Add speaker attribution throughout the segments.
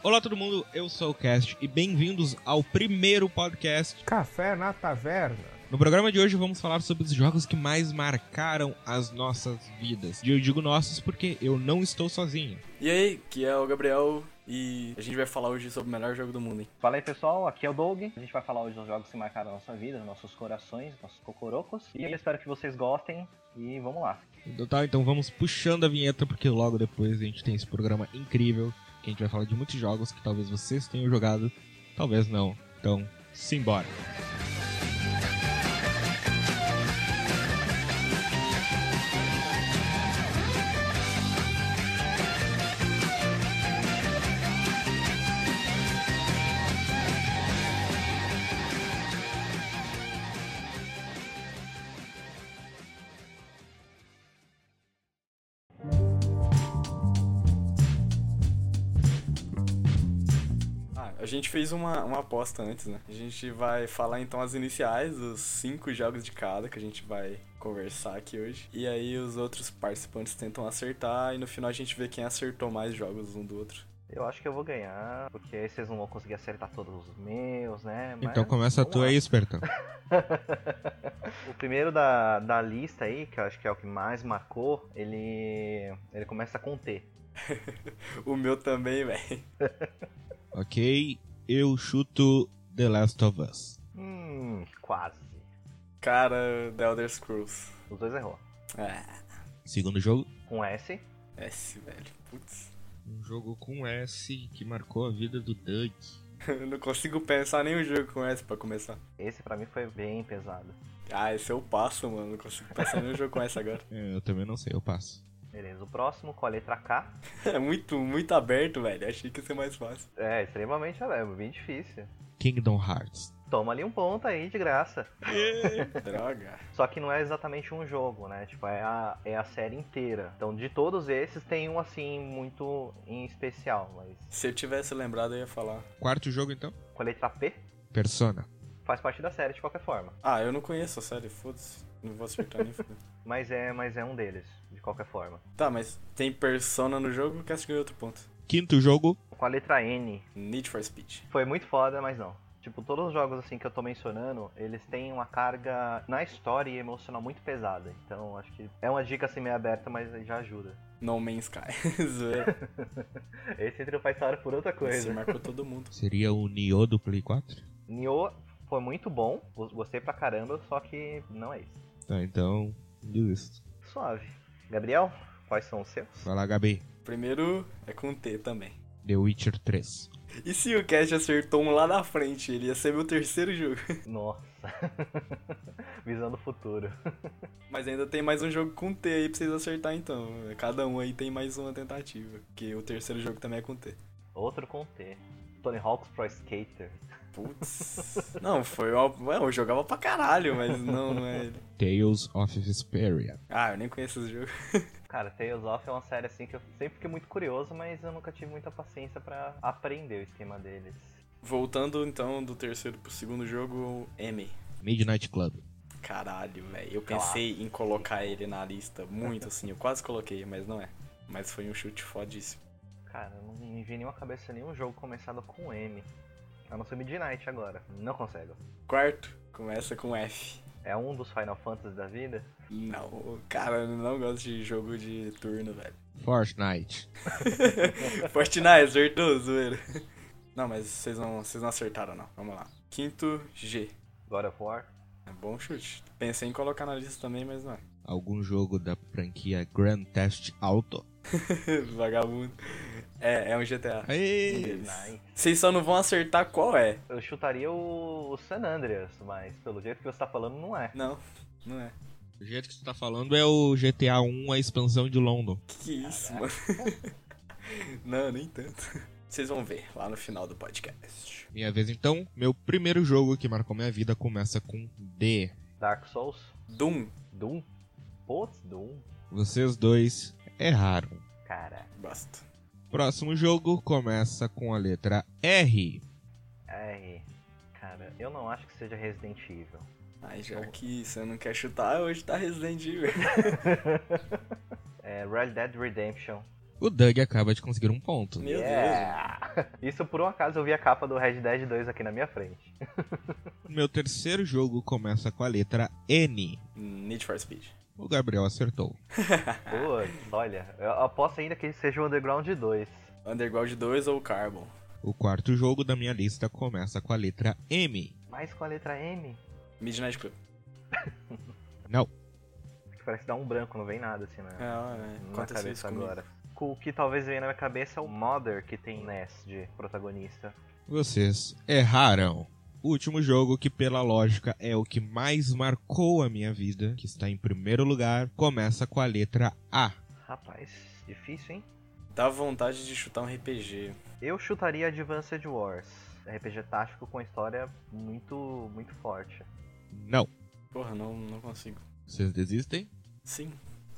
Speaker 1: Olá todo mundo, eu sou o Cast e bem-vindos ao primeiro podcast.
Speaker 2: Café na taverna.
Speaker 1: No programa de hoje vamos falar sobre os jogos que mais marcaram as nossas vidas. E eu digo nossos porque eu não estou sozinho.
Speaker 3: E aí, que é o Gabriel e a gente vai falar hoje sobre o melhor jogo do mundo, hein?
Speaker 4: Fala aí pessoal, aqui é o Doug. A gente vai falar hoje dos jogos que marcaram a nossa vida, nossos corações, nossos cocorocos. E eu espero que vocês gostem e vamos lá.
Speaker 1: Então tá, então vamos puxando a vinheta porque logo depois a gente tem esse programa incrível que a gente vai falar de muitos jogos que talvez vocês tenham jogado, talvez não. Então, simbora.
Speaker 3: Fez uma, uma aposta antes, né? A gente vai falar então as iniciais dos cinco jogos de cada que a gente vai conversar aqui hoje. E aí os outros participantes tentam acertar e no final a gente vê quem acertou mais jogos um do outro.
Speaker 4: Eu acho que eu vou ganhar, porque aí vocês não vão conseguir acertar todos os meus, né? Mas
Speaker 1: Então começa tu aí, espertão.
Speaker 4: o primeiro da, da lista aí, que eu acho que é o que mais marcou, ele, ele começa com T.
Speaker 3: O meu também, velho.
Speaker 1: ok, eu chuto The Last of Us.
Speaker 4: Hum, quase.
Speaker 3: Cara, The Elder Scrolls.
Speaker 4: Os dois errou.
Speaker 3: É,
Speaker 1: Segundo jogo,
Speaker 4: Com S,
Speaker 3: S, velho. Putz.
Speaker 1: um jogo com S que marcou a vida do Doug.
Speaker 3: Eu não consigo pensar nenhum jogo com S pra começar.
Speaker 4: esse pra mim foi bem pesado.
Speaker 3: Ah, esse eu passo, mano. Não consigo pensar nenhum jogo com S agora.
Speaker 1: É, Eu também não sei, eu passo.
Speaker 4: Beleza, o próximo com a letra K.
Speaker 3: É muito, muito aberto, velho. Achei que ia ser mais fácil.
Speaker 4: É, extremamente alegre, bem difícil.
Speaker 1: Kingdom Hearts.
Speaker 4: Toma ali um ponto aí de graça.
Speaker 3: Droga.
Speaker 4: Só que não é exatamente um jogo, né? Tipo, é a, é a série inteira. Então, de todos esses, tem um, assim, muito em especial. Mas
Speaker 3: Se eu tivesse lembrado, eu ia falar.
Speaker 1: Quarto jogo então,
Speaker 4: com a letra P,
Speaker 1: Persona.
Speaker 4: faz parte da série de qualquer forma.
Speaker 3: Ah, eu não conheço a série, foda-se. Não vou acertar nem foda.
Speaker 4: Mas é, mas é um deles, de qualquer forma.
Speaker 3: Tá, mas tem Persona no jogo, que acho que ganhou outro ponto.
Speaker 1: Quinto jogo,
Speaker 4: Com a letra N,
Speaker 3: Need for Speed.
Speaker 4: foi muito foda, mas não. Tipo, todos os jogos assim que eu tô mencionando, eles têm uma carga na história e emocional muito pesada. Então, acho que é uma dica assim meio aberta, mas já ajuda.
Speaker 3: No Man's Sky.
Speaker 4: Esse entrou pra história por outra
Speaker 3: Esse
Speaker 4: coisa.
Speaker 3: marcou todo mundo.
Speaker 1: seria o Nioh do Play 4?
Speaker 4: Nioh foi muito bom, gostei pra caramba, só que não é isso.
Speaker 1: Tá, então, desisto.
Speaker 4: Suave. Gabriel, quais são os seus?
Speaker 1: Vai lá, Gabi.
Speaker 3: Primeiro é com T também.
Speaker 1: The Witcher 3.
Speaker 3: E se o Cash acertou um lá na frente, ele ia ser meu terceiro jogo.
Speaker 4: Nossa. Visão do futuro.
Speaker 3: Mas ainda tem mais um jogo com T aí pra vocês acertar então. Cada um aí tem mais uma tentativa. Porque o terceiro jogo também é com T.
Speaker 4: Outro com T. Tony Hawk's Pro Skater.
Speaker 3: Putz. Não, foi uma. Ué, eu jogava pra caralho, mas não, não é ele.
Speaker 1: Tales of Vesperia.
Speaker 3: Ah, eu nem conheço esse jogo.
Speaker 4: Cara, Tales of é uma série assim que eu sempre fiquei muito curioso, mas eu nunca tive muita paciência pra aprender o esquema deles.
Speaker 3: Voltando então do terceiro pro segundo jogo, M.
Speaker 1: Midnight Club.
Speaker 3: Caralho, velho. Eu pensei em colocar ele na lista muito assim. Eu quase coloquei, mas não é. Mas foi um chute fodíssimo.
Speaker 4: Cara, não me vem nenhuma cabeça nenhum jogo começado com M. A não ser Midnight agora. Não consigo.
Speaker 3: Quarto, começa com F.
Speaker 4: É um dos Final Fantasy da vida?
Speaker 3: Não, cara, eu não gosto de jogo de turno, velho.
Speaker 1: Fortnite.
Speaker 3: Fortnite, acertou, zoeira. Não, mas vocês não, vocês não acertaram, não. Vamos lá. Quinto, G.
Speaker 4: God of War?
Speaker 3: É bom chute. Pensei em colocar na lista também, mas não é.
Speaker 1: Algum jogo da franquia Grand Theft Auto.
Speaker 3: Vagabundo. É, é um GTA. Um.
Speaker 4: Nice.
Speaker 3: Vocês só não vão acertar qual é.
Speaker 4: Eu chutaria o o San Andreas, mas pelo jeito que você tá falando, não é.
Speaker 3: Não, não é.
Speaker 1: O jeito que você tá falando é o GTA 1, a expansão de London.
Speaker 3: Que isso, mano. não, nem tanto. Vocês vão ver lá no final do podcast.
Speaker 1: Minha vez então, meu primeiro jogo que marcou minha vida começa com D.
Speaker 4: Dark Souls?
Speaker 3: Doom.
Speaker 4: Doom? Putz, Doom.
Speaker 1: Vocês dois erraram.
Speaker 4: Cara,
Speaker 3: Basta.
Speaker 1: Próximo jogo começa com a letra R.
Speaker 4: R. Cara, eu não acho que seja Resident Evil.
Speaker 3: Aí já que você não quer chutar, hoje tá Resident Evil.
Speaker 4: É Red Dead Redemption.
Speaker 1: O Doug acaba de conseguir um ponto.
Speaker 3: Meu
Speaker 4: Yeah! Isso por um acaso eu vi a capa do Red Dead 2 aqui na minha frente.
Speaker 1: Meu terceiro jogo começa com a letra N.
Speaker 3: Need for Speed.
Speaker 1: O Gabriel acertou.
Speaker 4: Pô, olha, eu aposto ainda que seja o Underground 2.
Speaker 3: Underground 2 ou Carbon?
Speaker 1: O quarto jogo da minha lista começa com a letra M.
Speaker 4: Mas com a letra M,
Speaker 3: Midnight Club.
Speaker 1: Não.
Speaker 4: que parece dar um branco, não vem nada assim na,
Speaker 3: É, é,
Speaker 4: na cabeça agora. O que talvez venha na minha cabeça é o Mother, que tem Ness de protagonista.
Speaker 1: Vocês erraram. O último jogo, que pela lógica é o que mais marcou a minha vida, que está em primeiro lugar, começa com a letra A.
Speaker 4: Rapaz, difícil, hein?
Speaker 3: Dá vontade de chutar um RPG.
Speaker 4: Eu chutaria Advanced Wars. RPG tático com história muito, muito forte.
Speaker 1: Não.
Speaker 3: Porra, não, não consigo.
Speaker 1: Vocês desistem?
Speaker 3: Sim.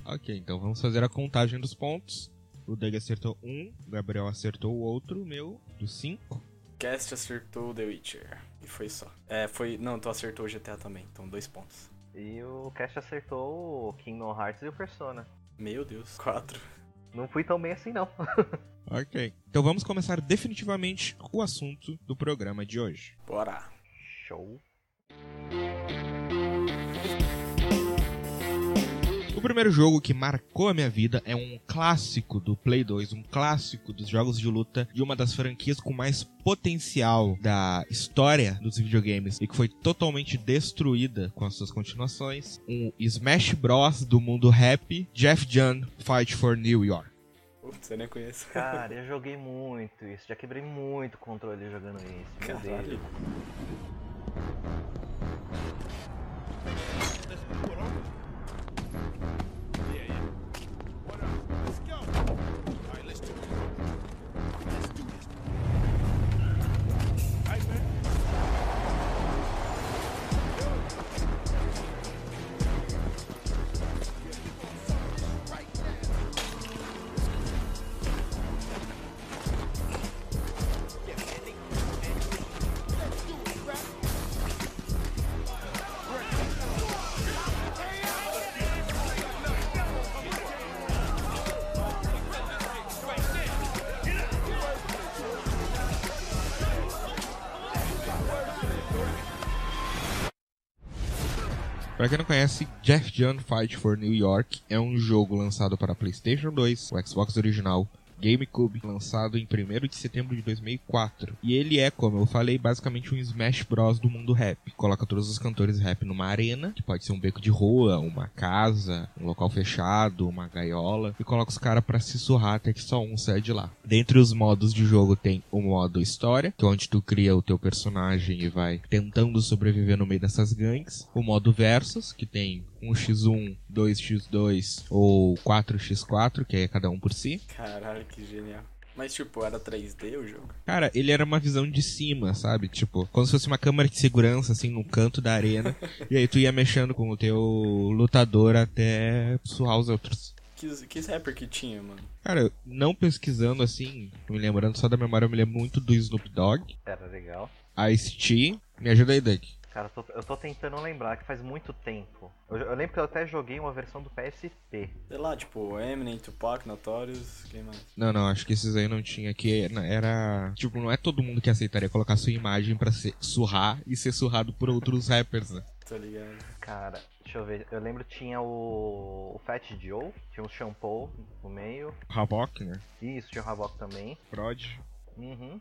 Speaker 1: Ok, então vamos fazer a contagem dos pontos. O Doug acertou um, o Gabriel acertou o outro, o meu, dos cinco.
Speaker 3: Cast acertou The Witcher. Foi só. É, foi. Não, tu acertou o GTA também, então dois pontos.
Speaker 4: E o Cash acertou o Kingdom Hearts e o Persona.
Speaker 3: Meu Deus, quatro.
Speaker 4: Não fui tão bem assim, não.
Speaker 1: Ok. Então vamos começar definitivamente o assunto do programa de hoje.
Speaker 3: Bora.
Speaker 4: Show.
Speaker 1: O primeiro jogo que marcou a minha vida é um clássico do Play 2, um clássico dos jogos de luta de uma das franquias com mais potencial da história dos videogames e que foi totalmente destruída com as suas continuações. Um Smash Bros do mundo rap, Jeff John Fight for New York.
Speaker 3: Putz, eu nem conheço.
Speaker 4: Cara, eu joguei muito isso. Já quebrei muito o controle jogando isso. Meu
Speaker 3: Caralho.
Speaker 4: Deus.
Speaker 1: Pra quem não conhece, Jeff John Fight for New York é um jogo lançado para PlayStation 2, o Xbox original, GameCube, lançado em 1 de setembro de 2004. E ele é, como eu falei, basicamente um Smash Bros do mundo rap. Coloca todos os cantores rap numa arena, que pode ser um beco de rua, uma casa, um local fechado, uma gaiola, e coloca os caras pra se surrar até que só um sai de lá. Dentre os modos de jogo tem o modo história, que é onde tu cria o teu personagem e vai tentando sobreviver no meio dessas gangues. O modo versus, que tem 1x1, 2x2 ou 4x4, que é cada um por si.
Speaker 3: Caralho, que genial. Mas tipo, era 3D o jogo?
Speaker 1: Cara, ele era uma visão de cima, sabe? Tipo, como se fosse uma câmera de segurança, assim, no canto da arena. e aí tu ia mexendo com o teu lutador até surrar os outros.
Speaker 3: Que, que rapper que tinha, mano?
Speaker 1: Cara, não pesquisando assim, me lembrando só da memória, eu me lembro muito do Snoop Dogg,
Speaker 4: Era legal.
Speaker 1: Ice-T. Me ajuda aí, Doug.
Speaker 4: Cara, eu tô, eu tô tentando lembrar que faz muito tempo. Eu, eu lembro que eu até joguei uma versão do PSP.
Speaker 3: Sei lá, tipo, Eminem, Tupac, Notorious, quem mais?
Speaker 1: Não, não, acho que esses aí não tinha que era, tipo, não é todo mundo que aceitaria colocar sua imagem pra ser surrar e ser surrado por outros rappers, né?
Speaker 3: Tô ligado.
Speaker 4: Cara, deixa eu ver. Eu lembro que tinha o, o Fat Joe, tinha um shampoo no meio.
Speaker 1: Havok, né?
Speaker 4: Isso, tinha o Havok também.
Speaker 1: Prod.
Speaker 4: Uhum.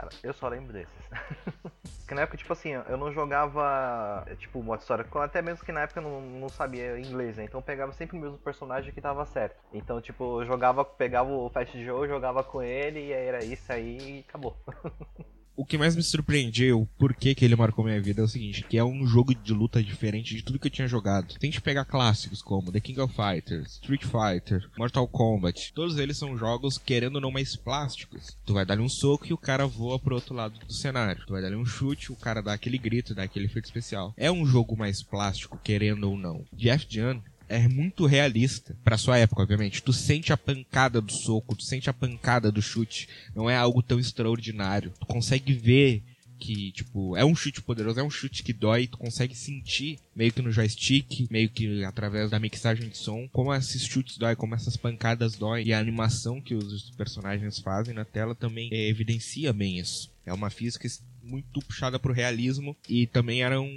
Speaker 4: Cara, eu só lembro desses. Porque na época, tipo assim, eu não jogava, tipo, modo história, até mesmo que na época eu não, não sabia inglês, né? Então eu pegava sempre o mesmo personagem que tava certo. Então, tipo, eu jogava, pegava o Fat Joe, jogava com ele e era isso aí e acabou.
Speaker 1: O que mais me surpreendeu, por que que ele marcou minha vida, é o seguinte, que é um jogo de luta diferente de tudo que eu tinha jogado. Tente pegar clássicos como The King of Fighters, Street Fighter, Mortal Kombat. Todos eles são jogos, querendo ou não, mais plásticos. Tu vai dar-lhe um soco e o cara voa pro outro lado do cenário. Tu vai dar-lhe um chute, o cara dá aquele grito, dá aquele efeito especial. É um jogo mais plástico, querendo ou não. Jeff Jan é muito realista pra sua época, obviamente. Tu sente a pancada do soco, tu sente a pancada do chute. Não é algo tão extraordinário. Tu consegue ver que, tipo, é um chute poderoso, é um chute que dói, tu consegue sentir, meio que no joystick, meio que através da mixagem de som, como esses chutes dói, como essas pancadas dói, e a animação que os personagens fazem na tela também é, evidencia bem isso. É uma física muito puxada pro realismo e também eram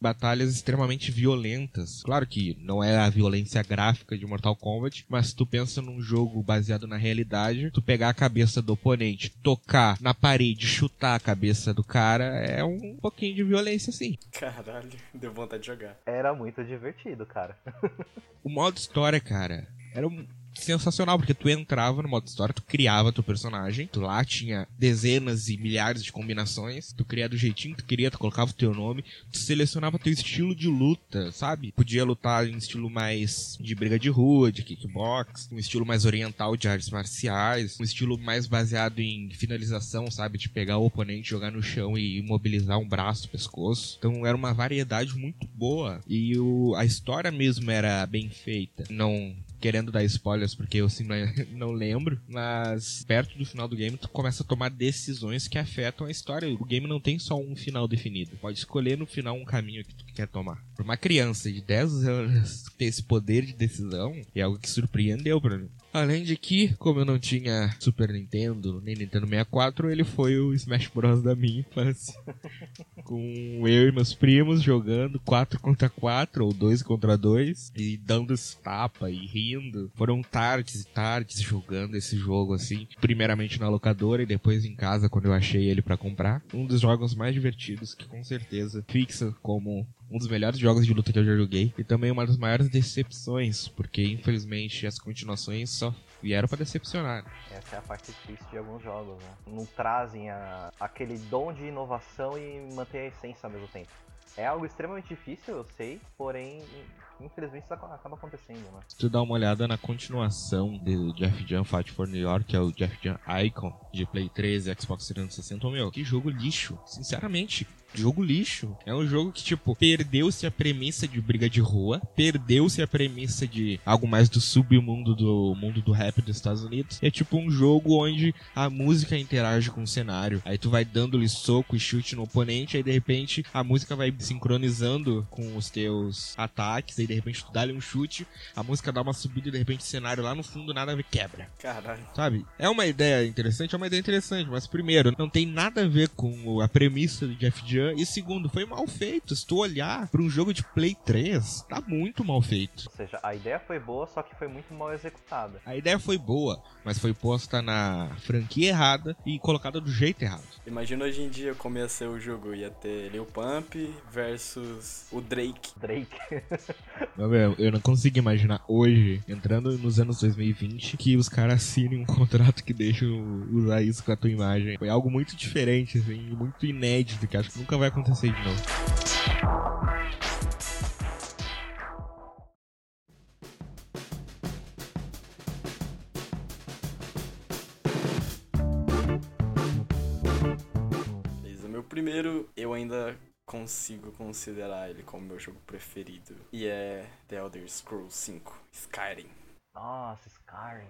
Speaker 1: batalhas extremamente violentas. Claro que não é a violência gráfica de Mortal Kombat, mas tu pensa num jogo baseado na realidade, tu pegar a cabeça do oponente, tocar na parede, chutar a cabeça do cara, é um pouquinho de violência sim.
Speaker 3: Caralho, deu vontade de jogar.
Speaker 4: Era muito divertido, cara.
Speaker 1: o modo história, cara, era um sensacional, porque tu entrava no modo história, tu criava teu personagem, tu lá tinha dezenas e milhares de combinações, tu criava do jeitinho que tu queria, tu colocava o teu nome, tu selecionava teu estilo de luta, sabe? Podia lutar em estilo mais de briga de rua, de kickbox, um estilo mais oriental de artes marciais, um estilo mais baseado em finalização, sabe? De pegar o oponente, jogar no chão e imobilizar um braço, pescoço. Então era uma variedade muito boa. E o, a história mesmo era bem feita. Não querendo dar spoilers porque eu sim não lembro, mas perto do final do game tu começa a tomar decisões que afetam a história. O game não tem só um final definido. Pode escolher no final um caminho que tu quer tomar. Para uma criança de 10 anos ter esse poder de decisão é algo que surpreendeu para mim. Além de que, como eu não tinha Super Nintendo nem Nintendo 64, ele foi o Smash Bros. da minha infância. Com eu e meus primos jogando 4 contra 4 ou 2 contra 2 e dando tapa e rindo. Foram tardes e tardes jogando esse jogo assim, primeiramente na locadora e depois em casa quando eu achei ele para comprar. Um dos jogos mais divertidos que com certeza fixa como um dos melhores jogos de luta que eu já joguei e também uma das maiores decepções, porque infelizmente as continuações só vieram para decepcionar.
Speaker 4: Essa é a parte difícil de alguns jogos, né? Não trazem a, aquele dom de inovação e manter a essência ao mesmo tempo. É algo extremamente difícil, eu sei, porém infelizmente isso acaba acontecendo, né?
Speaker 1: Se tu dá uma olhada na continuação de Jeff Jam Fight for New York, que é o Jeff Jam Icon de Play 3 e Xbox 360, meu, que jogo lixo. Sinceramente, jogo lixo. É um jogo que, tipo, perdeu-se a premissa de briga de rua, perdeu-se a premissa de algo mais do submundo do mundo do rap dos Estados Unidos. É tipo um jogo onde a música interage com o cenário. Aí tu vai dando-lhe soco e chute no oponente, aí de repente a música vai sincronizando com os teus ataques, aí de repente tu dá-lhe um chute, a música dá uma subida e de repente o cenário lá no fundo nada quebra.
Speaker 3: Caralho.
Speaker 1: Sabe? É uma ideia interessante, é uma ideia interessante, mas primeiro, não tem nada a ver com a premissa do Jeff Jan e segundo, foi mal feito. Se tu olhar para um jogo de Play 3, tá muito mal feito.
Speaker 4: Ou seja, a ideia foi boa, só que foi muito mal executada.
Speaker 1: A ideia foi boa, mas foi posta na franquia errada e colocada do jeito errado.
Speaker 3: Imagina hoje em dia como ia ser o jogo. Ia ter Lil Pump versus o Drake.
Speaker 4: Drake.
Speaker 1: eu não consigo imaginar hoje, entrando nos anos 2020, que os caras assinem um contrato que deixa usar isso com a tua imagem. Foi algo muito diferente, assim, muito inédito, que acho que nunca vai acontecer de novo.
Speaker 3: Beleza, meu primeiro eu ainda consigo considerar ele como meu jogo preferido. E é The Elder Scrolls 5, Skyrim.
Speaker 4: Nossa, Skyrim.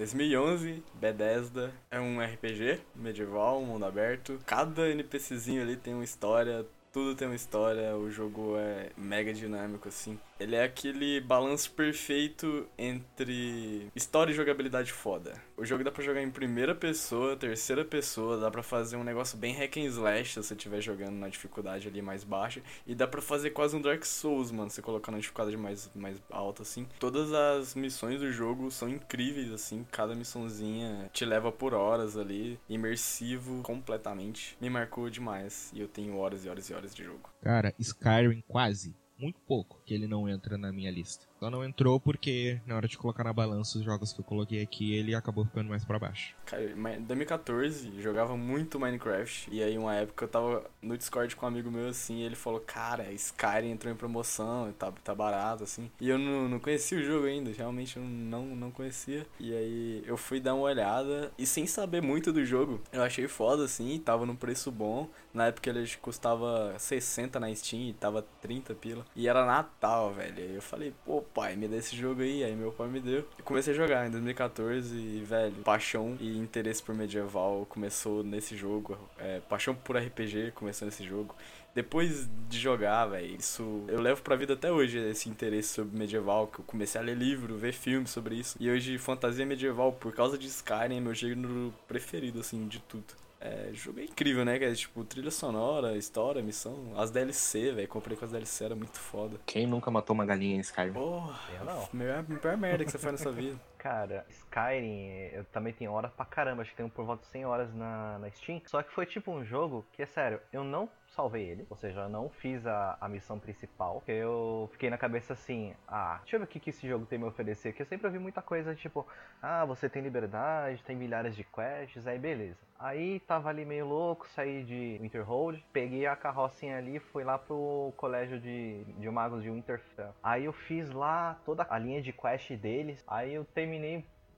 Speaker 3: 2011, Bethesda. É um RPG medieval, mundo aberto. Cada NPCzinho ali tem uma história, tudo tem uma história, o jogo é mega dinâmico, assim. Ele é aquele balanço perfeito entre história e jogabilidade foda. O jogo dá pra jogar em primeira pessoa, terceira pessoa, dá pra fazer um negócio bem hack and slash se você estiver jogando na dificuldade ali mais baixa. E dá pra fazer quase um Dark Souls, mano, você colocar na dificuldade mais, mais alta, assim. Todas as missões do jogo são incríveis, assim. Cada missãozinha te leva por horas ali, imersivo completamente. Me marcou demais. E eu tenho horas e horas e horas de jogo.
Speaker 1: Cara, Skyrim quase muito pouco que ele não entra na minha lista. Só não entrou porque na hora de colocar na balança os jogos que eu coloquei aqui, ele acabou ficando mais para baixo.
Speaker 3: Cara, em 2014 jogava muito Minecraft e aí uma época eu tava no Discord com um amigo meu assim, e ele falou: "Cara, Skyrim entrou em promoção, tá tá barato assim". E eu não, não conhecia o jogo ainda, realmente eu não não conhecia. E aí eu fui dar uma olhada e sem saber muito do jogo, eu achei foda assim, tava num preço bom. Na época ele custava 60 na Steam e tava 30 pila. E era Natal, velho. Aí eu falei, pô, pai, me dá esse jogo aí. Aí meu pai me deu. E comecei a jogar em 2014 e, velho, paixão e interesse por medieval começou nesse jogo. É, paixão por RPG começou nesse jogo. Depois de jogar, velho, isso eu levo pra vida até hoje, esse interesse sobre medieval, que eu comecei a ler livro, ver filmes sobre isso. E hoje, fantasia medieval, por causa de Skyrim, é meu gênero preferido, assim, de tudo. É, jogo é incrível, né? É, tipo, trilha sonora, história, missão. As DLC, velho. Comprei com as DLC, era muito foda.
Speaker 4: Quem nunca matou uma galinha em Skyrim?
Speaker 3: Porra, eu não. Melhor, pior merda que você faz nessa vida.
Speaker 4: Cara, Skyrim, eu também tenho horas pra caramba. Acho que tenho por volta de 100 horas na, na Steam. Só que foi tipo um jogo que, é sério, eu não salvei ele. Ou seja, eu não fiz a, a missão principal. Eu fiquei na cabeça assim, ah, deixa eu ver o que, que esse jogo tem me oferecer. Que eu sempre ouvi muita coisa tipo, ah, você tem liberdade, tem milhares de quests, aí beleza. Aí tava ali meio louco, saí de Winterhold, peguei a carrocinha ali fui lá pro colégio de, de magos de Winterfell. Aí eu fiz lá toda a linha de quest deles, aí eu terminei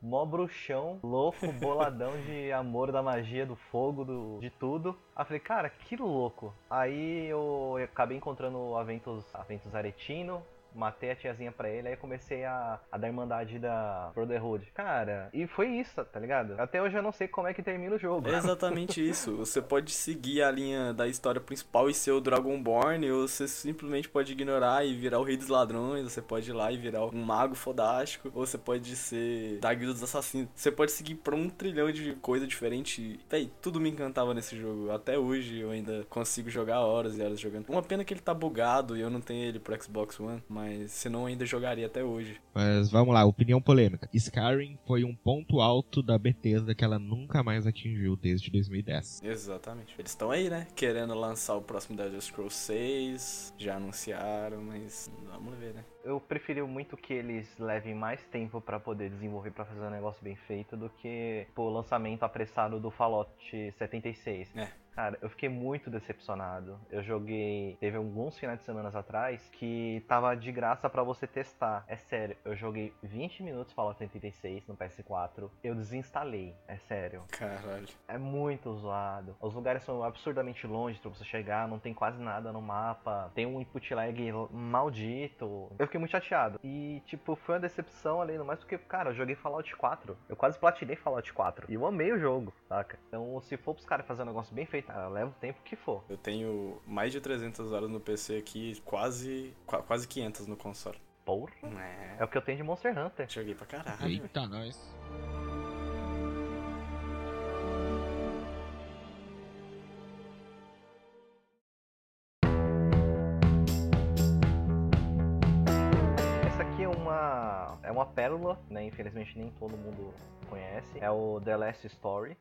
Speaker 4: mó bruxão, louco, boladão de amor da magia, do fogo, do, de tudo. Aí falei, cara, que louco. Aí eu acabei encontrando o Aventus, Aventus Aretino, matei a tiazinha pra ele, aí comecei a, a dar irmandade da Brotherhood. Cara, e foi isso, tá ligado? Até hoje eu não sei como é que termina o jogo.
Speaker 3: É exatamente isso. Você pode seguir a linha da história principal e ser o Dragonborn, ou você simplesmente pode ignorar e virar o Rei dos Ladrões, você pode ir lá e virar um mago fodástico, ou você pode ser da Guilda dos Assassinos. Você pode seguir pra um trilhão de coisa diferente. Véi, tudo me encantava nesse jogo. Até hoje eu ainda consigo jogar horas e horas jogando. Uma pena que ele tá bugado e eu não tenho ele pro Xbox One, mas mas senão ainda jogaria até hoje.
Speaker 1: Mas vamos lá, opinião polêmica. Skyrim foi um ponto alto da Bethesda que ela nunca mais atingiu desde 2010.
Speaker 3: Exatamente. Eles estão aí, né? Querendo lançar o próximo Elder Scrolls 6, já anunciaram, mas vamos ver, né?
Speaker 4: Eu preferi muito que eles levem mais tempo para poder desenvolver para fazer um negócio bem feito do que o lançamento apressado do Fallout 76.
Speaker 3: É.
Speaker 4: Cara, eu fiquei muito decepcionado. Eu joguei. Teve alguns finais de semana atrás que tava de graça para você testar. É sério, eu joguei 20 minutos Fallout 86 no PS4. Eu desinstalei. É sério.
Speaker 3: Caralho.
Speaker 4: É muito zoado. Os lugares são absurdamente longe pra você chegar. Não tem quase nada no mapa. Tem um input lag maldito. Eu fiquei muito chateado. E, tipo, foi uma decepção além do mais porque, cara, eu joguei Fallout 4. Eu quase platinei Fallout 4. E eu amei o jogo, saca? Então, se for pros caras fazer um negócio bem feito, leva o tempo que for.
Speaker 3: Eu tenho mais de 300 horas no PC aqui, quase, quase 500 no console.
Speaker 4: Porra.
Speaker 3: É.
Speaker 4: é o que eu tenho de Monster Hunter.
Speaker 3: Joguei pra caralho.
Speaker 1: Eita, nós.
Speaker 4: Essa aqui é uma, é uma pérola, né? Infelizmente nem todo mundo conhece. É o The Last Story.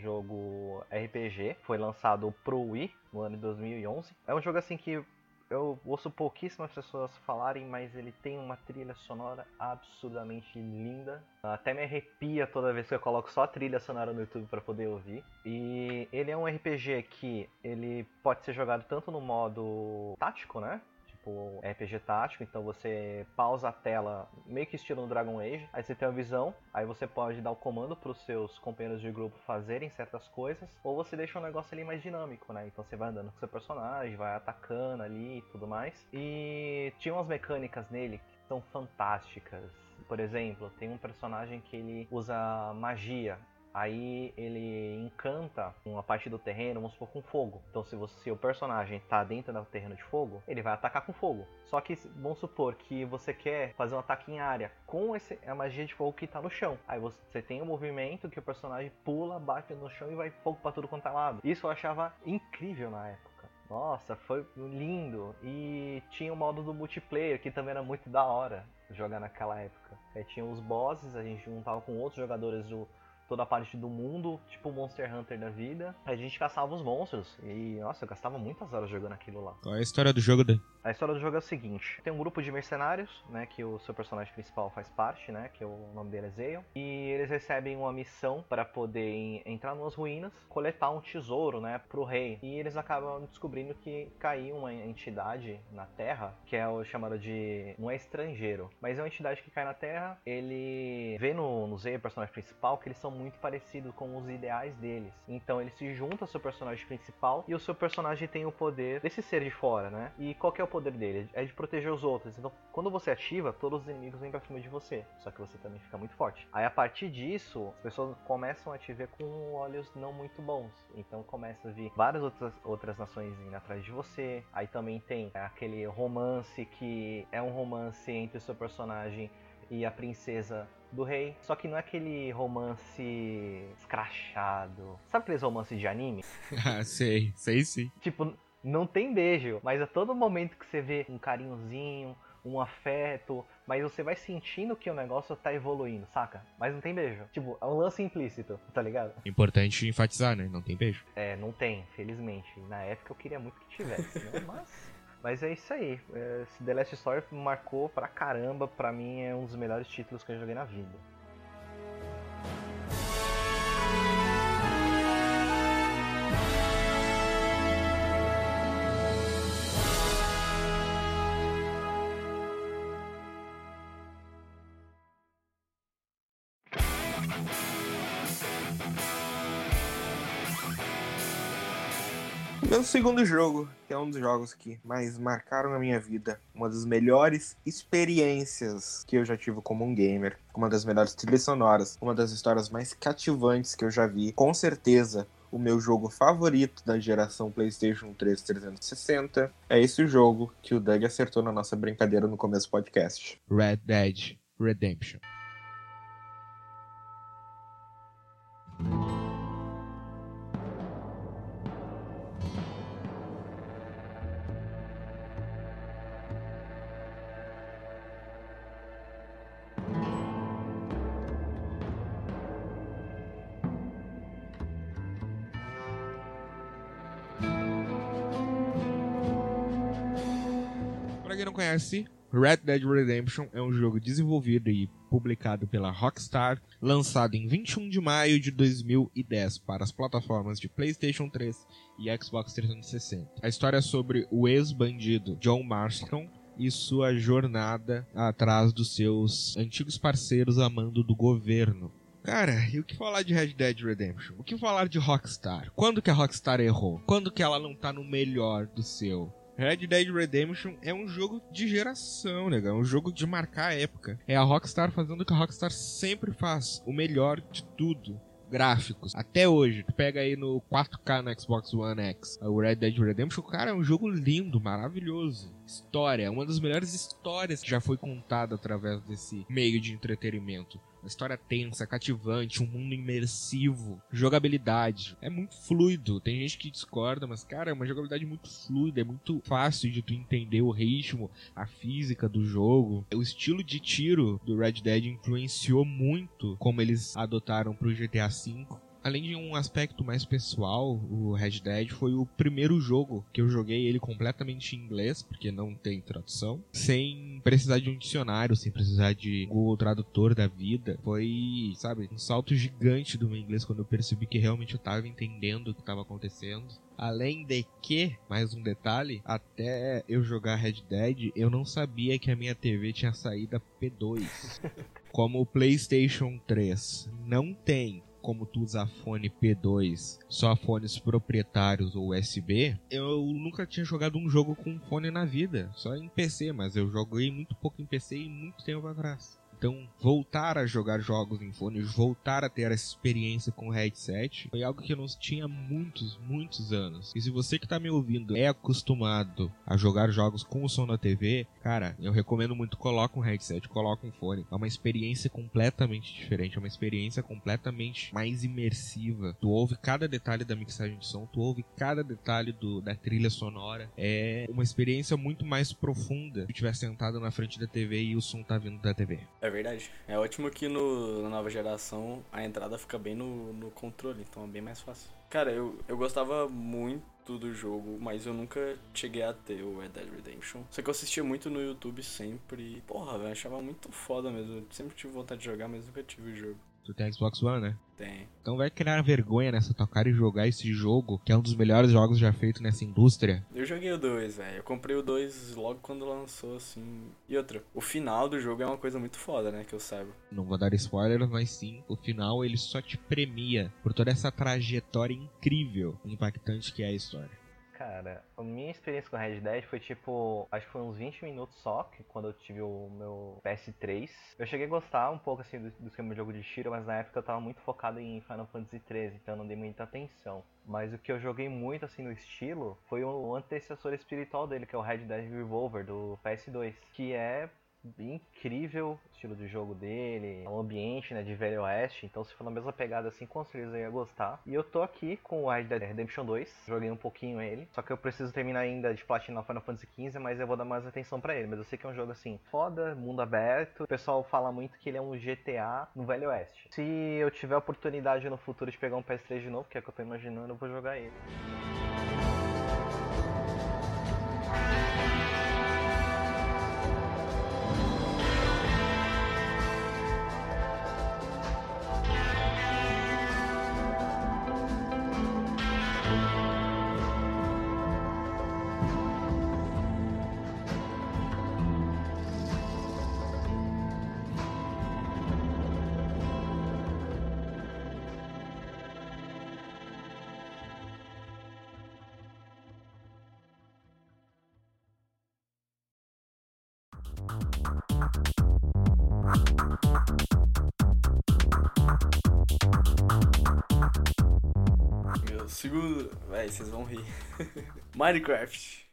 Speaker 4: Jogo RPG, foi lançado pro Wii no ano de 2011. É um jogo assim que eu ouço pouquíssimas pessoas falarem, mas ele tem uma trilha sonora absurdamente linda. Até me arrepia toda vez que eu coloco só a trilha sonora no YouTube para poder ouvir. E ele é um RPG que ele pode ser jogado tanto no modo tático, né? Tipo RPG tático, então você pausa a tela meio que estilo no Dragon Age, aí você tem a visão, aí você pode dar o comando para os seus companheiros de grupo fazerem certas coisas, ou você deixa um negócio ali mais dinâmico, né? Então você vai andando com seu personagem, vai atacando ali e tudo mais. E tinha umas mecânicas nele que são fantásticas. Por exemplo, tem um personagem que ele usa magia. Aí ele encanta uma parte do terreno, vamos supor, com fogo. Então, se, você, se o personagem está dentro do terreno de fogo, ele vai atacar com fogo. Só que vamos supor que você quer fazer um ataque em área com esse, a magia de fogo que está no chão. Aí você tem um movimento que o personagem pula, bate no chão e vai fogo para tudo quanto é lado. Isso eu achava incrível na época. Nossa, foi lindo. E tinha o modo do multiplayer, que também era muito da hora jogar naquela época. Aí tinha os bosses, a gente juntava com outros jogadores do toda a parte do mundo, tipo Monster Hunter da vida. A gente caçava os monstros e, nossa, eu gastava muitas horas jogando aquilo lá.
Speaker 1: Qual é a história do jogo, Dan?
Speaker 4: A história do jogo é o seguinte: tem um grupo de mercenários, né, que o seu personagem principal faz parte, né, que é o nome dele é Zeon, e eles recebem uma missão para poder entrar nas ruínas, coletar um tesouro, né, pro rei. E eles acabam descobrindo que caiu uma entidade na Terra, que é o chamado de não é estrangeiro, mas é uma entidade que cai na Terra. Ele vê no, no Zeon, personagem principal, que eles são muito parecidos com os ideais deles. Então ele se junta ao seu personagem principal e o seu personagem tem o poder desse ser de fora, né? E qual é o poder dele? É de proteger os outros. Então, quando você ativa, todos os inimigos vêm pra cima de você. Só que você também fica muito forte. Aí, a partir disso, as pessoas começam a te ver com olhos não muito bons. Então, começa a vir várias outras, outras nações indo atrás de você. Aí também tem aquele romance que é um romance entre o seu personagem e a princesa do rei. Só que não é aquele romance escrachado. Sabe aqueles romances de anime?
Speaker 1: ah, sei, sei sim.
Speaker 4: Tipo, não tem beijo, mas a todo momento que você vê um carinhozinho, um afeto, mas você vai sentindo que o negócio tá evoluindo, saca? Mas não tem beijo. Tipo, é um lance implícito, tá ligado?
Speaker 1: Importante enfatizar, né? Não tem beijo.
Speaker 4: É, não tem, felizmente. Na época eu queria muito que tivesse, né? Mas. Mas é isso aí. Esse The Last Story marcou pra caramba. Pra mim é um dos melhores títulos que eu joguei na vida.
Speaker 2: Meu segundo jogo, que é um dos jogos que mais marcaram a minha vida, uma das melhores experiências que eu já tive como um gamer, uma das melhores trilhas sonoras, uma das histórias mais cativantes que eu já vi, com certeza o meu jogo favorito da geração PlayStation 3 360. É esse o jogo que o Doug acertou na nossa brincadeira no começo do podcast.
Speaker 1: Red Dead Redemption. Red Dead Redemption é um jogo desenvolvido e publicado pela Rockstar, lançado em 21 de maio de 2010 para as plataformas de PlayStation 3 e Xbox 360. A história é sobre o ex-bandido John Marston e sua jornada atrás dos seus antigos parceiros a mando do governo. Cara, e o que falar de Red Dead Redemption? O que falar de Rockstar? Quando que a Rockstar errou? Quando que ela não tá no melhor do seu? Red Dead Redemption é um jogo de geração, né? É um jogo de marcar a época. É a Rockstar fazendo o que a Rockstar sempre faz, o melhor de tudo. Gráficos. Até hoje, tu pega aí no 4K no Xbox One X, o Red Dead Redemption, cara, é um jogo lindo, maravilhoso. História, uma das melhores histórias que já foi contada através desse meio de entretenimento. Uma história tensa, cativante, um mundo imersivo, jogabilidade. É muito fluido. Tem gente que discorda, mas, cara, é uma jogabilidade muito fluida, é muito fácil de tu entender o ritmo, a física do jogo. O estilo de tiro do Red Dead influenciou muito como eles adotaram pro GTA V além de um aspecto mais pessoal, o Red Dead foi o primeiro jogo que eu joguei ele completamente em inglês, porque não tem tradução, sem precisar de um dicionário, sem precisar de Google Tradutor da vida. Foi, sabe, um salto gigante do meu inglês quando eu percebi que realmente eu tava entendendo o que estava acontecendo. Além de que, mais um detalhe, até eu jogar Red Dead, eu não sabia que a minha TV tinha saída P2. Como o PlayStation 3 não tem como tu usar fone P2, só fones proprietários ou USB, eu nunca tinha jogado um jogo com fone na vida, só em PC, mas eu joguei muito pouco em PC e muito tempo atrás. Então, voltar a jogar jogos em fone, voltar a ter essa experiência com o headset, foi algo que eu não tinha muitos, muitos anos. E se você que está me ouvindo é acostumado a jogar jogos com o som da TV, cara, eu recomendo muito, coloca um headset, coloca um fone. É uma experiência completamente diferente, é uma experiência completamente mais imersiva. Tu ouve cada detalhe da mixagem de som, tu ouve cada detalhe do, da trilha sonora. É uma experiência muito mais profunda se tu estiver sentado na frente da TV e o som tá vindo da TV.
Speaker 3: É é verdade. É ótimo que no, na nova geração a entrada fica bem no, no controle, então é bem mais fácil. Cara, eu, eu gostava muito do jogo, mas eu nunca cheguei a ter o Red Dead Redemption. Só que eu assistia muito no YouTube sempre. Porra, eu achava muito foda mesmo. Eu sempre tive vontade de jogar, mas nunca tive o jogo.
Speaker 1: Tu tem Xbox One, né?
Speaker 3: Tem.
Speaker 1: Então vai criar vergonha nessa tua cara e jogar esse jogo, que é um dos melhores jogos já feitos nessa indústria.
Speaker 3: Eu joguei o 2, velho. Eu comprei o 2 logo quando lançou, assim. E outra, o final do jogo é uma coisa muito foda, né? Que eu saiba.
Speaker 1: Não vou dar spoilers, mas sim, o final ele só te premia por toda essa trajetória incrível, impactante que é a história.
Speaker 4: Cara, a minha experiência com Red Dead foi tipo, acho que foi uns 20 minutos só, que quando eu tive o meu PS3. Eu cheguei a gostar um pouco assim do, do esquema de jogo de tiro, mas na época eu tava muito focado em Final Fantasy XIII, então eu não dei muita atenção. Mas o que eu joguei muito assim no estilo foi o antecessor espiritual dele, que é o Red Dead Revolver do PS2, que é incrível o estilo de jogo dele, o ambiente né, de Velho Oeste. Então, se for na mesma pegada assim, com certeza eu ia gostar. E eu tô aqui com o Red Dead Redemption 2, joguei um pouquinho ele. Só que eu preciso terminar ainda de platinar Final Fantasy XV, mas eu vou dar mais atenção para ele. Mas eu sei que é um jogo assim, foda, mundo aberto. O pessoal fala muito que ele é um GTA no Velho Oeste. Se eu tiver oportunidade no futuro de pegar um PS3 de novo, que é o que eu tô imaginando, eu vou jogar ele.
Speaker 3: Véi, vocês vão rir. Minecraft.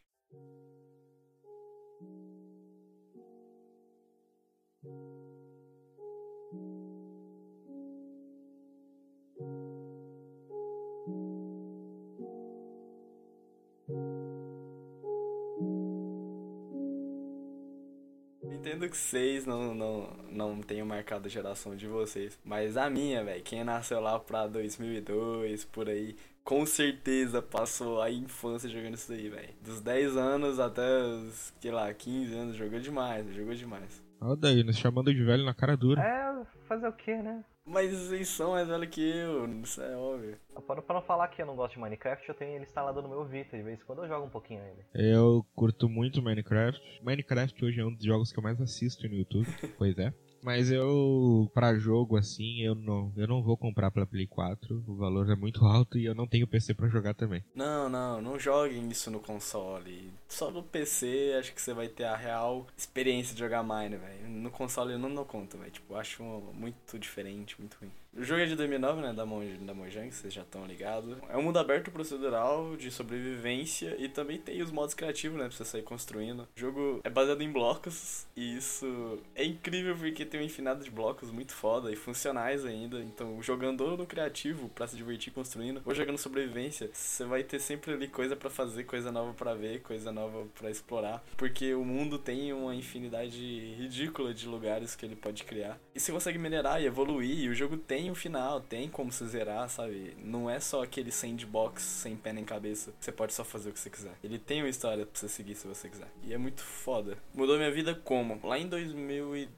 Speaker 3: Entendo que vocês não, não, não tenham marcado a geração de vocês, mas a minha, velho, quem nasceu lá pra 2002, por aí, com certeza passou a infância jogando isso aí, velho. Dos 10 anos até os, sei lá, 15 anos, jogou demais, jogou demais.
Speaker 1: Olha daí, nos chamando de velho na cara dura.
Speaker 4: É, fazer o que, né?
Speaker 3: Mas vocês são mais velhos que eu, isso é óbvio.
Speaker 4: Para, para não falar que eu não gosto de Minecraft, eu tenho ele instalado no meu Vita. De vez em quando eu jogo um pouquinho ele.
Speaker 1: Eu curto muito Minecraft. Minecraft hoje é um dos jogos que eu mais assisto no YouTube. pois é. Mas eu, pra jogo assim, eu não, eu não vou comprar pra Play 4. O valor é muito alto e eu não tenho PC pra jogar também.
Speaker 3: Não, não, não joguem isso no console. Só no PC acho que você vai ter a real experiência de jogar Mine, velho. No console eu não dou conta, velho. Tipo, acho muito diferente, muito ruim. O jogo é de 2009, né, da, Moj da Mojang, vocês já estão ligados. É um mundo aberto procedural de sobrevivência e também tem os modos criativos, né, pra você sair construindo. O jogo é baseado em blocos e isso é incrível porque tem um infinado de blocos muito foda e funcionais ainda. Então, jogando no criativo para se divertir construindo, ou jogando sobrevivência, você vai ter sempre ali coisa para fazer, coisa nova para ver, coisa nova para explorar, porque o mundo tem uma infinidade ridícula de lugares que ele pode criar. E você consegue minerar e evoluir, e o jogo tem tem o final, tem como você zerar, sabe? Não é só aquele sandbox sem pé nem cabeça. Você pode só fazer o que você quiser. Ele tem uma história pra você seguir se você quiser. E é muito foda. Mudou minha vida como? Lá em 2011,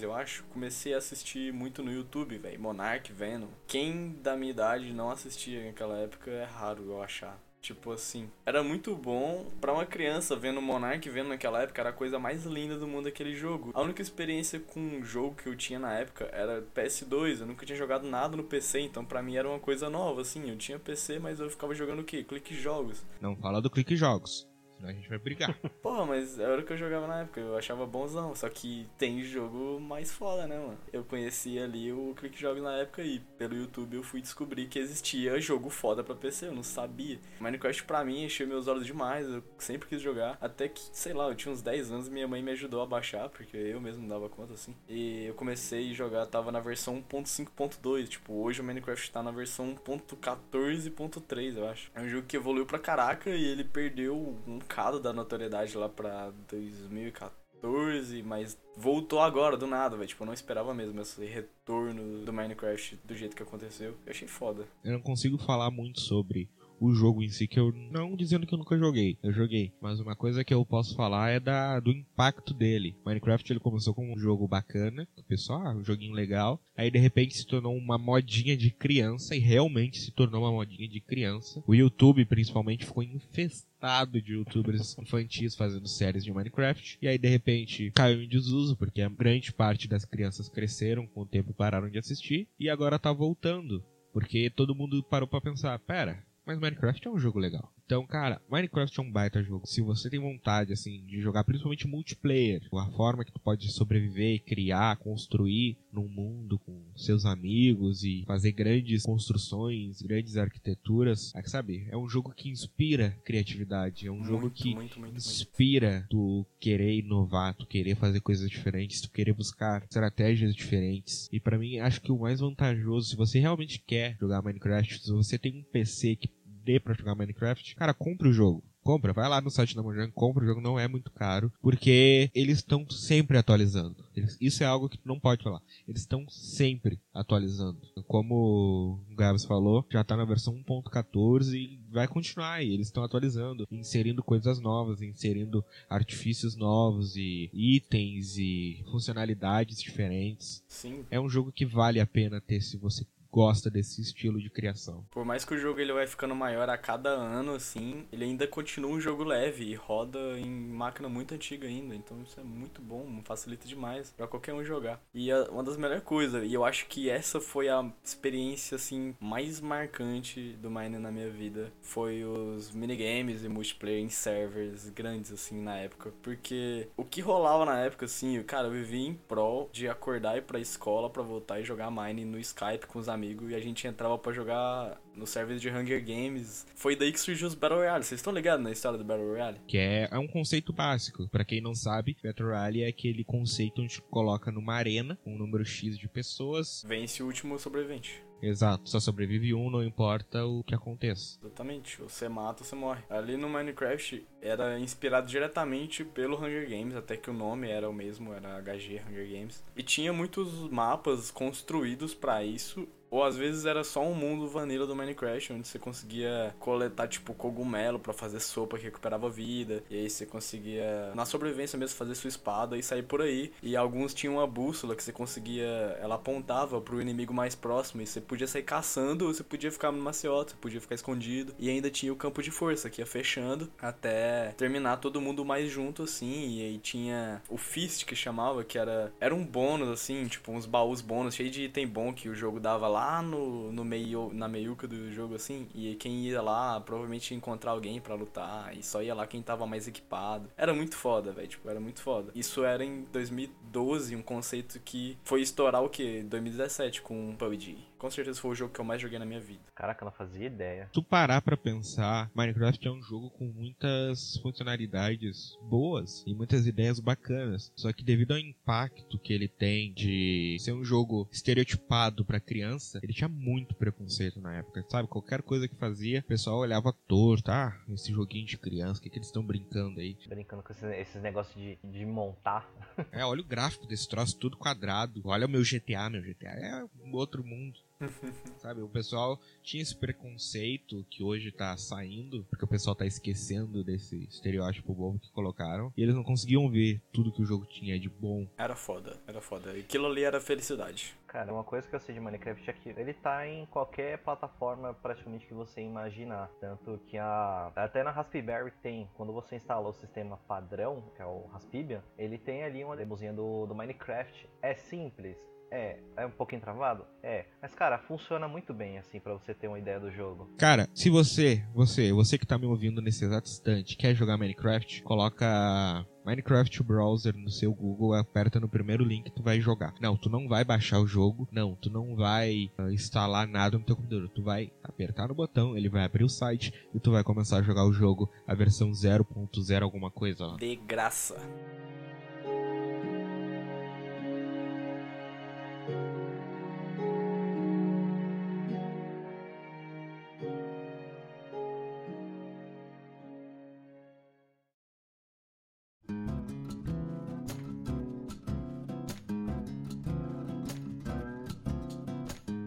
Speaker 3: eu acho, comecei a assistir muito no YouTube, velho. Monarch, Venom. Quem da minha idade não assistia naquela época é raro eu achar. Tipo assim, era muito bom para uma criança vendo Monarch, vendo naquela época, era a coisa mais linda do mundo aquele jogo. A única experiência com um jogo que eu tinha na época era PS2, eu nunca tinha jogado nada no PC, então para mim era uma coisa nova, assim. Eu tinha PC, mas eu ficava jogando o quê? Clique Jogos.
Speaker 1: Não fala do Clique Jogos. Senão a gente vai brigar.
Speaker 3: Porra, mas era o que eu jogava na época, eu achava bonzão. Só que tem jogo mais foda, né, mano? Eu conheci ali o Click Jogos na época e pelo YouTube eu fui descobrir que existia jogo foda pra PC, eu não sabia. Minecraft pra mim encheu meus olhos demais, eu sempre quis jogar. Até que, sei lá, eu tinha uns 10 anos minha mãe me ajudou a baixar, porque eu mesmo não dava conta assim. E eu comecei a jogar, tava na versão 1.5.2. Tipo, hoje o Minecraft tá na versão 1.14.3, eu acho. É um jogo que evoluiu pra caraca e ele perdeu um bocado da notoriedade lá pra 2014, mas voltou agora, do nada, velho. Tipo, eu não esperava mesmo esse retorno do Minecraft do jeito que aconteceu. Eu achei foda.
Speaker 1: Eu não consigo falar muito sobre o jogo em si, que eu não dizendo que eu nunca joguei, eu joguei. Mas uma coisa que eu posso falar é da, do impacto dele. Minecraft ele começou como um jogo bacana, o pessoal, ah, um joguinho legal. Aí de repente se tornou uma modinha de criança e realmente se tornou uma modinha de criança. O YouTube principalmente ficou infestado de youtubers infantis fazendo séries de Minecraft. E aí de repente caiu em desuso, porque a grande parte das crianças cresceram com o tempo pararam de assistir. E agora tá voltando. Porque todo mundo parou para pensar, pera, mas Minecraft é um jogo legal. Então, cara, Minecraft é um baita jogo. Se você tem vontade, assim, de jogar principalmente multiplayer, a forma que tu pode sobreviver, criar, construir num mundo com seus amigos e fazer grandes construções, grandes arquiteturas, é que sabe, é um jogo que inspira criatividade, é um
Speaker 3: Muito,
Speaker 1: jogo que
Speaker 3: muito, muito,
Speaker 1: inspira tu querer inovar, tu querer fazer coisas diferentes, tu querer buscar estratégias diferentes. E pra mim, acho que o mais vantajoso, se você realmente quer jogar Minecraft, se você tem um PC que dê pra jogar Minecraft, cara, compre o jogo. Compra, vai lá no site da Mojang, compra o jogo, não é muito caro, porque eles estão sempre atualizando. Eles- isso é algo que tu não pode falar. Eles estão sempre atualizando. Como o Gabs falou, já tá na versão 1.14 e vai continuar aí. Eles estão atualizando, inserindo coisas novas, inserindo artifícios novos e itens e funcionalidades diferentes.
Speaker 3: Sim,
Speaker 1: É um jogo que vale a pena ter se você gosta desse estilo de criação.
Speaker 3: Por mais que o jogo ele vai ficando maior a cada ano, assim, ele ainda continua um jogo leve e roda em máquina muito antiga ainda. Então isso é muito bom, facilita demais pra qualquer um jogar. E é uma das melhores coisas, e eu acho que essa foi a experiência, assim, mais marcante do Mine na minha vida. Foi os minigames e multiplayer em servers grandes, assim, na época. Porque o que rolava na época, assim, cara, eu vivi em prol de acordar e ir pra escola pra voltar e jogar Mine no Skype com os amigos e a gente entrava pra jogar no server de Hunger Games. Foi daí que surgiu os Battle Royale. Vocês estão ligados na história do Battle Royale?
Speaker 1: Que é, é um conceito básico. Pra quem não sabe, Battle Royale é aquele conceito onde coloca numa arena um número X de pessoas.
Speaker 3: Vence o último sobrevivente.
Speaker 1: Exato, só sobrevive um, não importa o que aconteça.
Speaker 3: Exatamente. Você mata, você morre. Ali no Minecraft era inspirado diretamente pelo Hunger Games, até que o nome era o mesmo, era HG Hunger Games. E tinha muitos mapas construídos pra isso. Ou às vezes era só um mundo vanilla do Minecraft, onde você conseguia coletar, tipo, cogumelo pra fazer sopa que recuperava vida. E aí você conseguia, na sobrevivência mesmo, fazer sua espada e sair por aí. E alguns tinham uma bússola que você conseguia, ela apontava pro inimigo mais próximo. E você podia sair caçando, ou você podia ficar no maciota, você podia ficar escondido. E ainda tinha o campo de força, que ia fechando até terminar todo mundo mais junto, assim. E aí tinha o Fist, que chamava, que era, era um bônus, assim, tipo, uns baús bônus, cheio de item bom que o jogo dava lá no, no meio, na meiuca do jogo, assim. E quem ia lá provavelmente ia encontrar alguém pra lutar. E só ia lá quem tava mais equipado. Era muito foda, velho. Tipo, era muito foda. Isso era em 2012, um conceito que foi estourar o quê? 2017 com o PUBG. Com certeza foi o jogo que eu mais joguei na minha vida.
Speaker 4: Caraca, não fazia ideia.
Speaker 1: Tu parar pra pensar, Minecraft é um jogo com muitas funcionalidades boas e muitas ideias bacanas. Só que devido ao impacto que ele tem de ser um jogo estereotipado pra criança, ele tinha muito preconceito na época, sabe? Qualquer coisa que fazia, o pessoal olhava torto, ah, esse joguinho de criança, o que, que eles estão brincando aí?
Speaker 4: Brincando com esses, esses negócios de, de montar.
Speaker 1: É, olha o gráfico desse troço, tudo quadrado. Olha o meu GTA, meu GTA é um outro mundo. Sabe, o pessoal tinha esse preconceito que hoje tá saindo, porque o pessoal tá esquecendo desse estereótipo bobo que colocaram, e eles não conseguiam ver tudo que o jogo tinha de bom.
Speaker 3: Era foda, era foda. Aquilo ali era felicidade.
Speaker 4: Cara, uma coisa que eu sei de Minecraft é que ele tá em qualquer plataforma praticamente que você imaginar. Tanto que a. Até na Raspberry tem. Quando você instala o sistema padrão, que é o Raspbian, ele tem ali uma demozinha do, do Minecraft. É simples. É, é um pouquinho travado? É. Mas, cara, funciona muito bem, assim, para você ter uma ideia do jogo.
Speaker 1: Cara, se você, você, você que tá me ouvindo nesse exato instante, quer jogar Minecraft, coloca Minecraft Browser no seu Google, aperta no primeiro link tu vai jogar. Não, tu não vai baixar o jogo, não, tu não vai uh, instalar nada no teu computador, tu vai apertar no botão, ele vai abrir o site e tu vai começar a jogar o jogo, a versão 0.0 alguma coisa lá.
Speaker 3: De graça.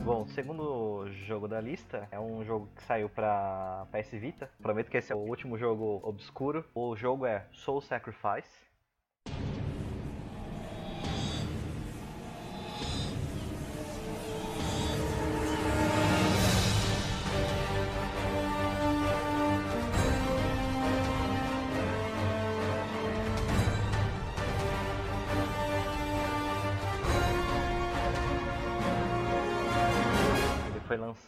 Speaker 4: Bom, o segundo jogo da lista é um jogo que saiu pra PS Vita. Prometo que esse é o último jogo obscuro. O jogo é Soul Sacrifice.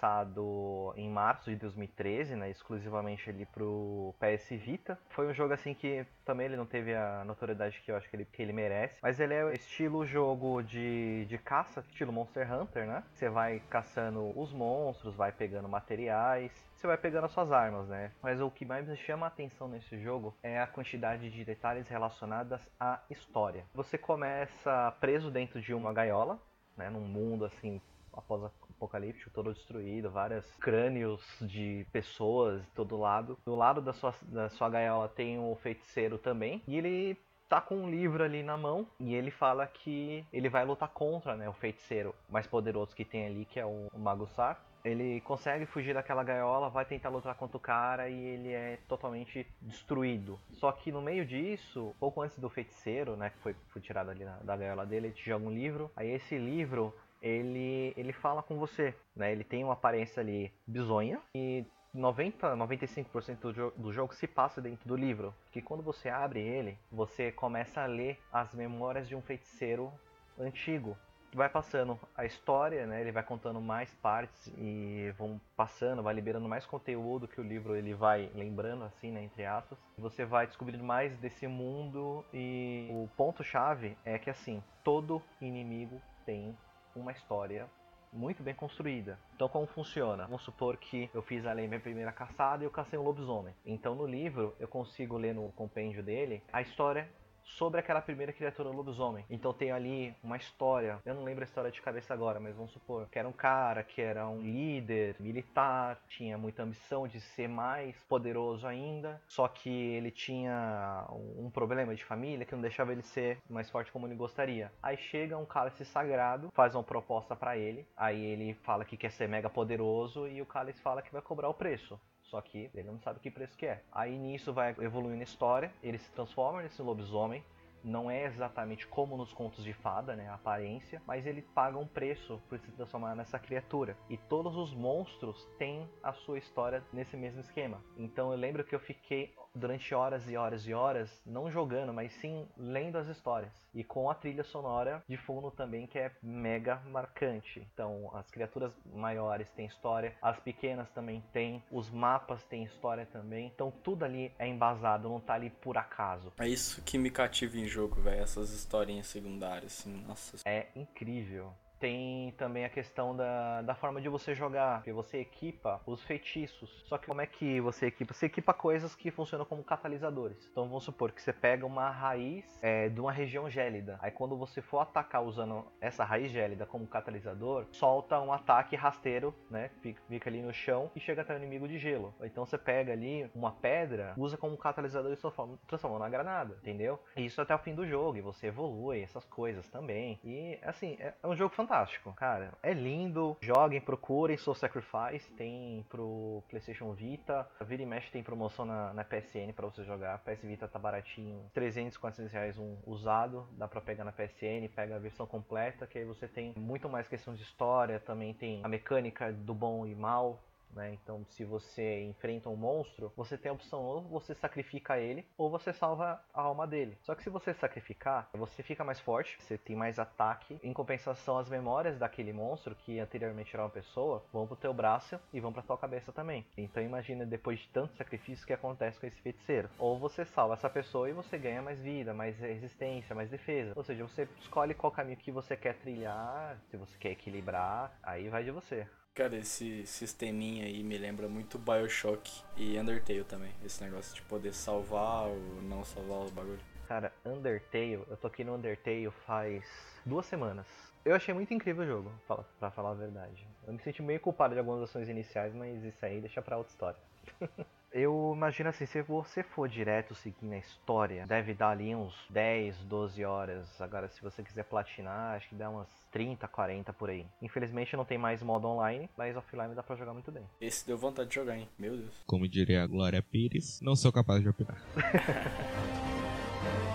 Speaker 4: Lançado em março de 2013, né, exclusivamente ali pro PS Vita. Foi um jogo assim que também ele não teve a notoriedade que eu acho que ele, que ele merece, mas ele é estilo jogo de, de caça, estilo Monster Hunter, né? Você vai caçando os monstros, vai pegando materiais, você vai pegando as suas armas, né? Mas o que mais me chama a atenção nesse jogo é a quantidade de detalhes relacionadas à história. Você começa preso dentro de uma gaiola, né, num mundo assim após apocalíptico, todo destruído, vários crânios de pessoas de todo lado. Do lado da sua, da sua gaiola tem o feiticeiro também, e ele tá com um livro ali na mão e ele fala que ele vai lutar contra né, o feiticeiro mais poderoso que tem ali, que é o, o Mago Sar. Ele consegue fugir daquela gaiola, vai tentar lutar contra o cara e ele é totalmente destruído. Só que no meio disso, pouco antes do feiticeiro, né, que foi, foi tirado ali na, da gaiola dele, ele joga um livro. Aí esse livro ele, ele fala com você, né? Ele tem uma aparência ali bizonha e 90, 95% do, jo do jogo se passa dentro do livro. Que quando você abre ele, você começa a ler as memórias de um feiticeiro antigo. Vai passando a história, né? Ele vai contando mais partes e vão passando, vai liberando mais conteúdo que o livro ele vai lembrando assim, né, entre aspas. Você vai descobrindo mais desse mundo e o ponto chave é que assim, todo inimigo tem uma história muito bem construída. Então como funciona? Vamos supor que eu fiz ali minha primeira caçada e eu cacei um lobisomem. Então no livro eu consigo ler no compêndio dele a história sobre aquela primeira criatura lobisomem. Então tem ali uma história, eu não lembro a história de cabeça agora, mas vamos supor que era um cara que era um líder militar, tinha muita ambição de ser mais poderoso ainda, só que ele tinha um problema de família que não deixava ele ser mais forte como ele gostaria. Aí chega um cálice sagrado, faz uma proposta para ele, aí ele fala que quer ser mega poderoso e o cálice fala que vai cobrar o preço. Só que ele não sabe que preço que é. Aí nisso vai evoluindo a história, ele se transforma nesse lobisomem. Não é exatamente como nos contos de fada, né, a aparência, mas ele paga um preço por se transformar nessa criatura. E todos os monstros têm a sua história nesse mesmo esquema. Então eu lembro que eu fiquei durante horas e horas e horas, não jogando, mas sim lendo as histórias. E com a trilha sonora de fundo também, que é mega marcante. Então, as criaturas maiores têm história, as pequenas também têm, os mapas têm história também. Então, tudo ali é embasado, não tá ali por acaso.
Speaker 3: É isso que me cativa em jogo, velho, essas historinhas secundárias, assim, nossa.
Speaker 4: É incrível. Tem também a questão da, da forma de você jogar, porque você equipa os feitiços. Só que como é que você equipa? Você equipa coisas que funcionam como catalisadores. Então vamos supor que você pega uma raiz é, de uma região gélida. Aí quando você for atacar usando essa raiz gélida como catalisador, solta um ataque rasteiro, né? Fica, fica ali no chão e chega até o inimigo de gelo. Então você pega ali uma pedra, usa como catalisador e transforma, transforma na granada, entendeu? E isso até o fim do jogo. E você evolui essas coisas também. E assim, é, é um jogo fantástico, cara. É lindo. Joguem, procurem Soul Sacrifice. Tem pro PlayStation Vita. A Vira e Mexe tem promoção na, na PSN para você jogar. PS Vita tá baratinho. 300, 400 reais um usado. Dá pra pegar na PSN. Pega a versão completa. Que aí você tem muito mais questão de história. Também tem a mecânica do bom e mal né? Então, se você enfrenta um monstro, você tem a opção ou você sacrifica ele ou você salva a alma dele. Só que se você sacrificar, você fica mais forte, você tem mais ataque. Em compensação, as memórias daquele monstro que anteriormente era uma pessoa vão pro teu braço e vão pra tua cabeça também. Então, imagina depois de tanto sacrifício que acontece com esse feiticeiro. Ou você salva essa pessoa e você ganha mais vida, mais resistência, mais defesa. Ou seja, você escolhe qual caminho que você quer trilhar, se você quer equilibrar, aí vai de você.
Speaker 3: Cara, esse sisteminha aí me lembra muito Bioshock e Undertale também. Esse negócio de poder salvar ou não salvar os bagulhos.
Speaker 4: Cara, Undertale, eu tô aqui no Undertale faz duas semanas. Eu achei muito incrível o jogo, pra falar a verdade. Eu me senti meio culpado de algumas ações iniciais, mas isso aí deixa pra outra história. Eu imagino assim, se você for direto seguindo a história, deve dar ali uns 10, 12 horas. Agora, se você quiser platinar, acho que dá umas 30, 40 por aí. Infelizmente não tem mais modo online, mas offline dá pra jogar muito bem.
Speaker 3: Esse deu vontade de jogar, hein? Meu Deus.
Speaker 1: Como diria a Glória Pires, não sou capaz de opinar.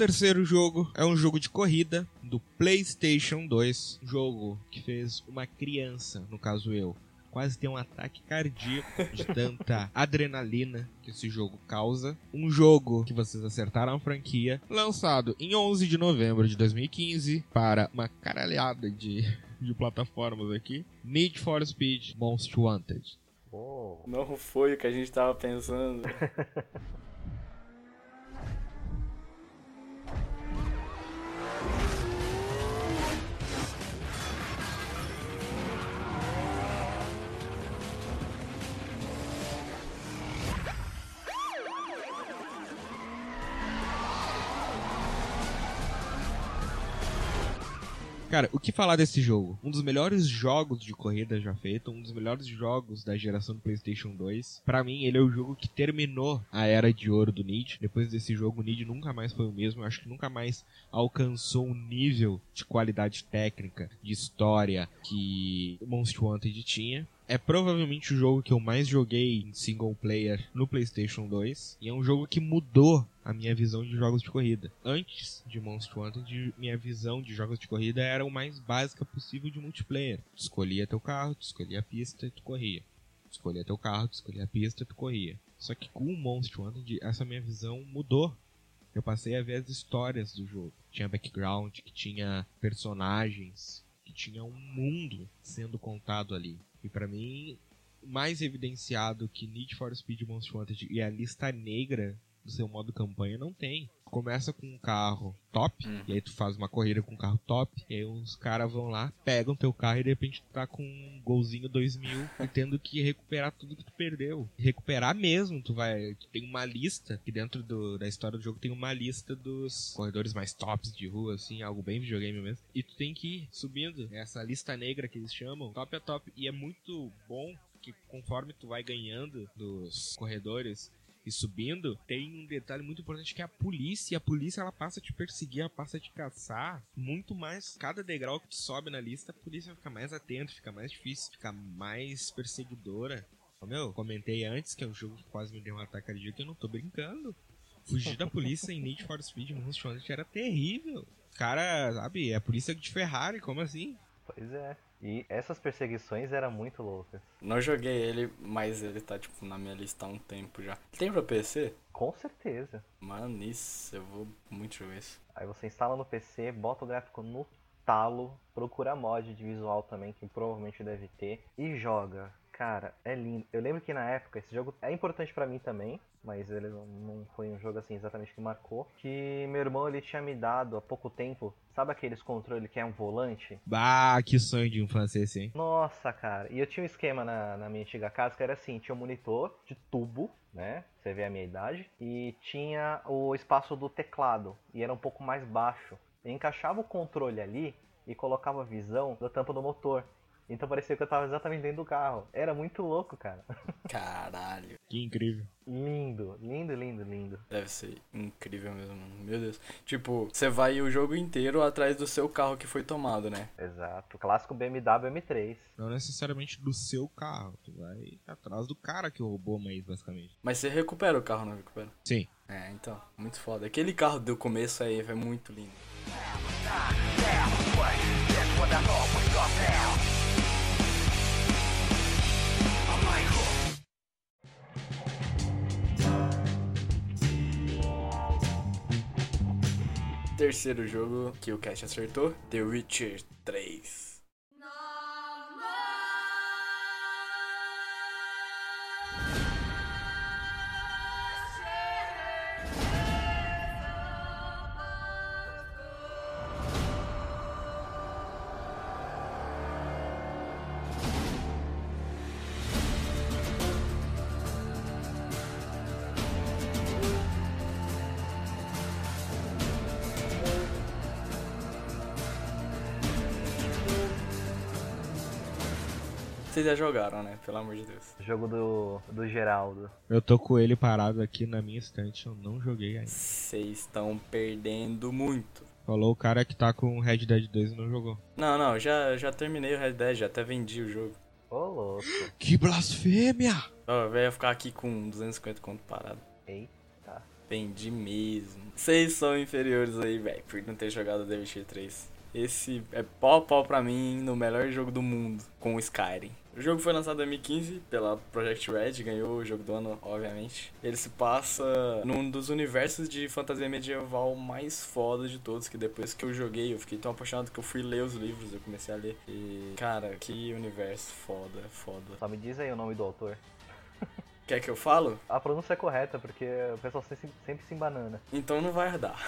Speaker 1: terceiro jogo é um jogo de corrida do PlayStation 2. Um jogo que fez uma criança, no caso eu, quase ter um ataque cardíaco de tanta adrenalina que esse jogo causa. Um jogo que vocês acertaram a franquia, lançado em 11 de novembro de 2015 para uma caralhada de, de plataformas aqui. Need for Speed Most Wanted.
Speaker 4: Oh.
Speaker 3: Não foi o que a gente tava pensando.
Speaker 1: Cara, o que falar desse jogo? Um dos melhores jogos de corrida já feito, um dos melhores jogos da geração do PlayStation 2. Para mim, ele é o jogo que terminou a era de ouro do Need. Depois desse jogo, o Need nunca mais foi o mesmo. Eu acho que nunca mais alcançou um nível de qualidade técnica, de história que Monster Wanted tinha. É provavelmente o jogo que eu mais joguei em single player no PlayStation 2. E é um jogo que mudou a minha visão de jogos de corrida. Antes de Monster Hunter, minha visão de jogos de corrida era o mais básica possível de multiplayer. Tu escolhia teu carro, tu escolhia a pista e tu corria. Tu escolhia teu carro, tu escolhia a pista e tu corria. Só que com o Monster Hunter, essa minha visão mudou. Eu passei a ver as histórias do jogo. Tinha background, que tinha personagens, que tinha um mundo sendo contado ali. E para mim, mais evidenciado que Need for Speed Most Wanted e a lista negra do seu modo campanha não tem. Começa com um carro top,
Speaker 3: Uhum.
Speaker 1: e aí tu faz uma corrida com um carro top, e aí os caras vão lá, pegam teu carro e de repente tu tá com um golzinho 2000 e tendo que recuperar tudo que tu perdeu. Recuperar mesmo, tu vai. Tu tem uma lista, que dentro do, da história do jogo tem uma lista dos corredores mais tops de rua, assim, algo bem videogame mesmo. E tu tem que ir subindo essa lista negra que eles chamam, top a top. E é muito bom que conforme tu vai ganhando dos corredores, e subindo, tem um detalhe muito importante que é a polícia. A polícia ela passa a te perseguir, ela passa a te caçar muito mais. Cada degrau que tu sobe na lista, a polícia fica mais atenta, fica mais difícil, fica mais perseguidora. Ô, meu, comentei antes que é um jogo que quase me deu um ataque cardíaco, eu não tô brincando. Fugir da polícia em Need for Speed Most Wanted era terrível. Cara, sabe, é a polícia de Ferrari, como assim?
Speaker 4: Pois é. E essas perseguições eram muito loucas.
Speaker 3: Não joguei ele, mas ele tá, tipo, na minha lista há um tempo já. Tem pra PC?
Speaker 4: Com certeza.
Speaker 3: Mano, isso, eu vou muito jogar isso.
Speaker 4: Aí você instala no PC, bota o gráfico no talo, procura mod de visual também, que provavelmente deve ter, e joga. Cara, é lindo. Eu lembro que na época esse jogo é importante pra mim também, mas ele não- foi um jogo assim exatamente que marcou. Que meu irmão ele tinha me dado há pouco tempo, sabe aqueles controles que é um volante?
Speaker 1: Bah, que sonho de infância esse, hein?
Speaker 4: Nossa, cara. E eu tinha um esquema na, na minha antiga casa que era assim: tinha um monitor de tubo, né? Você vê a minha idade. E tinha o espaço do teclado. E era um pouco mais baixo. Eu encaixava o controle ali e colocava a visão da tampa do motor. Então parecia que eu tava exatamente dentro do carro. Era muito louco, cara.
Speaker 3: Caralho.
Speaker 1: Que incrível.
Speaker 4: lindo, lindo, lindo, lindo.
Speaker 3: Deve ser incrível mesmo. Meu Deus. Tipo, você vai o jogo inteiro atrás do seu carro que foi tomado, né?
Speaker 4: Exato. Clássico BMW M3.
Speaker 1: Não necessariamente do seu carro. Tu vai atrás do cara que roubou a maíz, basicamente.
Speaker 3: Mas você recupera o carro, não recupera?
Speaker 1: Sim.
Speaker 3: É, então, muito foda. Aquele carro do começo aí é muito lindo. Terceiro jogo que o Cash acertou, The Witcher 3. Vocês já jogaram, né? Pelo amor de Deus.
Speaker 4: Jogo do, do Geraldo.
Speaker 1: Eu tô com ele parado aqui na minha estante, eu não joguei ainda.
Speaker 3: Vocês estão perdendo muito.
Speaker 1: Falou o cara que tá com o Red Dead 2 e não jogou.
Speaker 3: Não, não, já, já terminei o Red Dead, já até vendi o jogo.
Speaker 4: Ô, louco.
Speaker 1: Que blasfêmia!
Speaker 3: Ó, eu ia ficar aqui com 250 conto parado.
Speaker 4: Eita.
Speaker 3: Vendi mesmo. Vocês são inferiores aí, velho, por não ter jogado The Witcher 3. Esse é pau a pau pra mim no melhor jogo do mundo, com o Skyrim. O jogo foi lançado em 2015 pela Project Red, ganhou o jogo do ano, obviamente. Ele se passa num dos universos de fantasia medieval mais foda de todos, que depois que eu joguei, eu fiquei tão apaixonado que eu fui ler os livros, eu comecei a ler. E, cara, que universo foda, foda.
Speaker 4: Só me diz aí o nome do autor.
Speaker 3: Quer que eu falo?
Speaker 4: A pronúncia é correta, porque o pessoal sempre, sempre se embanana.
Speaker 3: Então não vai dar.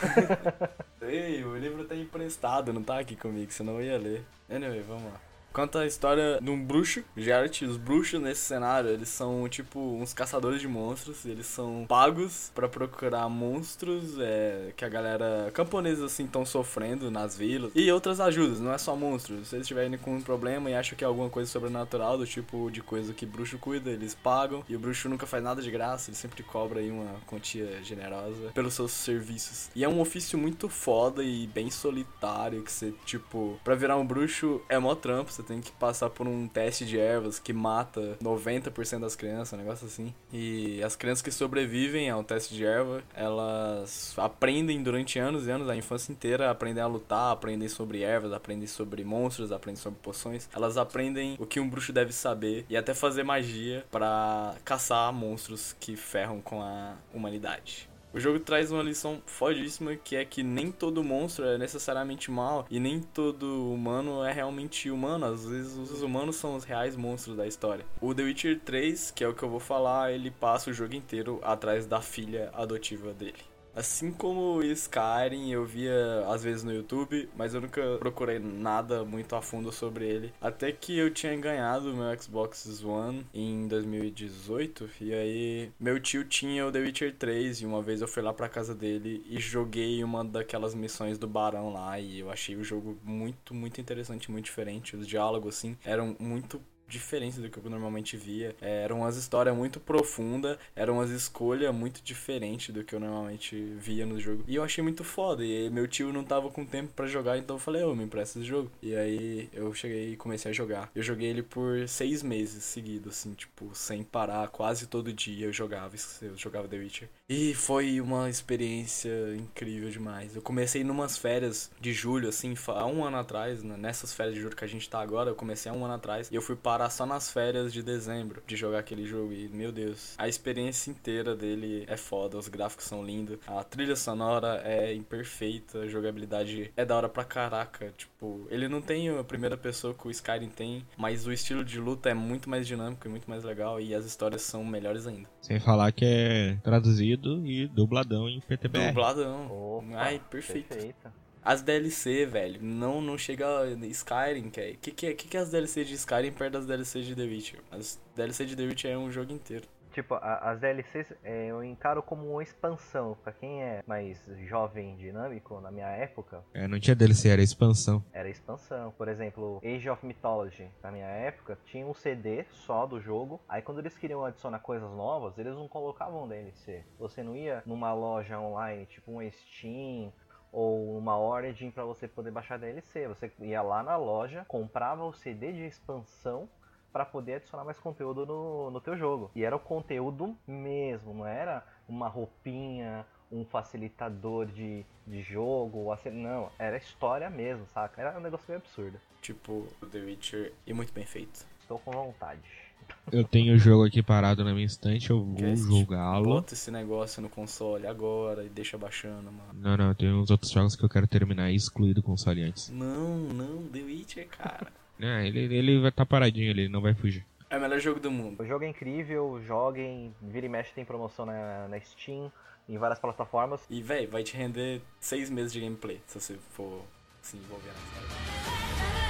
Speaker 3: Ei, o livro tá emprestado, não tá aqui comigo, senão eu ia ler. Anyway, vamos lá. Conta a história de um bruxo, Geralt. Os bruxos nesse cenário, eles são tipo uns caçadores de monstros. Eles são pagos pra procurar monstros é, que a galera camponesa assim estão sofrendo nas vilas. E outras ajudas, não é só monstros. Se eles estiverem com um problema e acham que é alguma coisa sobrenatural, do tipo de coisa que bruxo cuida, eles pagam. E o bruxo nunca faz nada de graça, ele sempre cobra aí uma quantia generosa pelos seus serviços. E é um ofício muito foda e bem solitário, que você, tipo, pra virar um bruxo é mó trampo, você tem que passar por um teste de ervas que mata 90% das crianças, um negócio assim. E as crianças que sobrevivem ao teste de erva, elas aprendem durante anos e anos, a infância inteira, aprendem a lutar, aprendem sobre ervas, aprendem sobre monstros, aprendem sobre poções. Elas aprendem o que um bruxo deve saber e até fazer magia pra caçar monstros que ferram com a humanidade. O jogo traz uma lição fodíssima que é que nem todo monstro é necessariamente mal e nem todo humano é realmente humano. Às vezes os humanos são os reais monstros da história. O The Witcher 3, que é o que eu vou falar, ele passa o jogo inteiro atrás da filha adotiva dele. Assim como o Skyrim, eu via às vezes no YouTube, mas eu nunca procurei nada muito a fundo sobre ele. Até que eu tinha ganhado meu Xbox One em 2018, e aí meu tio tinha o The Witcher 3, e uma vez eu fui lá pra casa dele e joguei uma daquelas missões do Barão lá, e eu achei o jogo muito, muito interessante, muito diferente. Os diálogos, assim, eram muito diferentes do que eu normalmente via. É, eram umas histórias muito profundas, eram umas escolhas muito diferentes do que eu normalmente via no jogo. E eu achei muito foda. E meu tio não tava com tempo para jogar, então eu falei, ô, me empresta esse jogo. E aí eu cheguei e comecei a jogar. Eu joguei ele por seis meses seguidos, assim, tipo, sem parar, quase todo dia eu jogava, eu jogava The Witcher. E foi uma experiência incrível demais. Eu comecei numas férias de julho, assim, há um ano atrás, nessas férias de julho que a gente tá agora, eu comecei há um ano atrás, e eu fui parar só nas férias de dezembro de jogar aquele jogo. E, meu Deus, a experiência inteira dele é foda, os gráficos são lindos, a trilha sonora é imperfeita, a jogabilidade é da hora pra caraca. Tipo, ele não tem a primeira pessoa que o Skyrim tem, mas o estilo de luta é muito mais dinâmico e muito mais legal, e as histórias são melhores ainda.
Speaker 1: Sem falar que é traduzido e dubladão em PTBR.
Speaker 3: Dubladão.
Speaker 4: Opa,
Speaker 3: Ai, perfeito.
Speaker 4: perfeito.
Speaker 3: As DLC, velho, não, não chega Skyrim, que é. Que que é, que que é as DLC de Skyrim perto das DLC de The Witcher? As DLC de The Witcher é um jogo inteiro.
Speaker 4: Tipo, a- as DLCs é, eu encaro como uma expansão. Pra quem é mais jovem e dinâmico, na minha época,
Speaker 1: É, não tinha DLC, era expansão.
Speaker 4: era expansão. Por exemplo, Age of Mythology, na minha época, tinha um CD só do jogo. Aí quando eles queriam adicionar coisas novas, eles não colocavam DLC. Você não ia numa loja online, tipo um Steam ou uma Origin pra você poder baixar DLC. Você ia lá na loja, comprava o CD de expansão pra poder adicionar mais conteúdo no, no teu jogo. E era o conteúdo mesmo, não era uma roupinha, um facilitador de, de jogo, assim, não, era história mesmo, saca? Era um negócio meio absurdo.
Speaker 3: Tipo, o The Witcher e muito bem feito.
Speaker 4: Estou com vontade.
Speaker 1: Eu tenho o jogo aqui parado na minha estante, eu vou jogá-lo.
Speaker 3: Bota esse negócio no console agora e deixa baixando, mano.
Speaker 1: Não, não, tem uns outros jogos que eu quero terminar e excluir do console antes.
Speaker 3: Não, não, The Witcher, cara.
Speaker 1: É, ele, ele vai estar paradinho ali, ele não vai fugir.
Speaker 3: é o melhor jogo do mundo.
Speaker 4: O jogo é incrível, joguem, vira e mexe tem promoção na, na Steam, em várias plataformas.
Speaker 3: E, véi, vai te render seis meses de gameplay se você for se envolver na história.